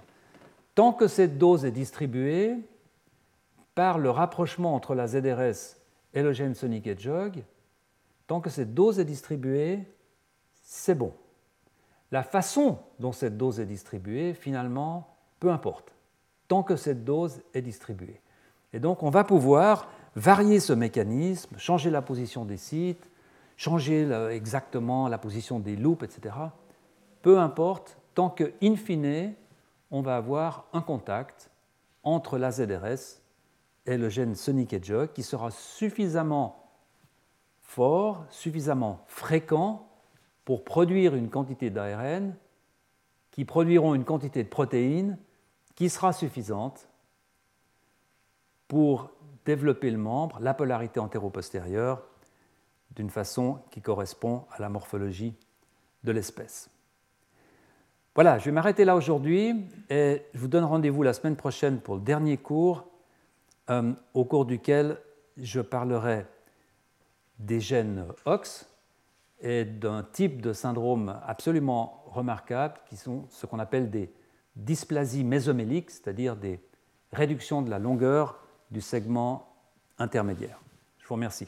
Tant que cette dose est distribuée, par le rapprochement entre la ZRS et le gène Sonic Hedgehog, tant que cette dose est distribuée, c'est bon. La façon dont cette dose est distribuée, finalement, peu importe, tant que cette dose est distribuée. Et donc, on va pouvoir varier ce mécanisme, changer la position des sites, changer exactement la position des loops, etc. Peu importe, tant que, in fine, on va avoir un contact entre la ZRS est le gène Sonic Hedgehog qui sera suffisamment fort, suffisamment fréquent pour produire une quantité d'ARN qui produiront une quantité de protéines qui sera suffisante pour développer le membre, la polarité antéro-postérieure, d'une façon qui correspond à la morphologie de l'espèce. Voilà, je vais m'arrêter là aujourd'hui et je vous donne rendez-vous la semaine prochaine pour le dernier cours euh, au cours duquel je parlerai des gènes OX et d'un type de syndrome absolument remarquable qui sont ce qu'on appelle des dysplasies mésoméliques, c'est-à-dire des réductions de la longueur du segment intermédiaire. Je vous remercie.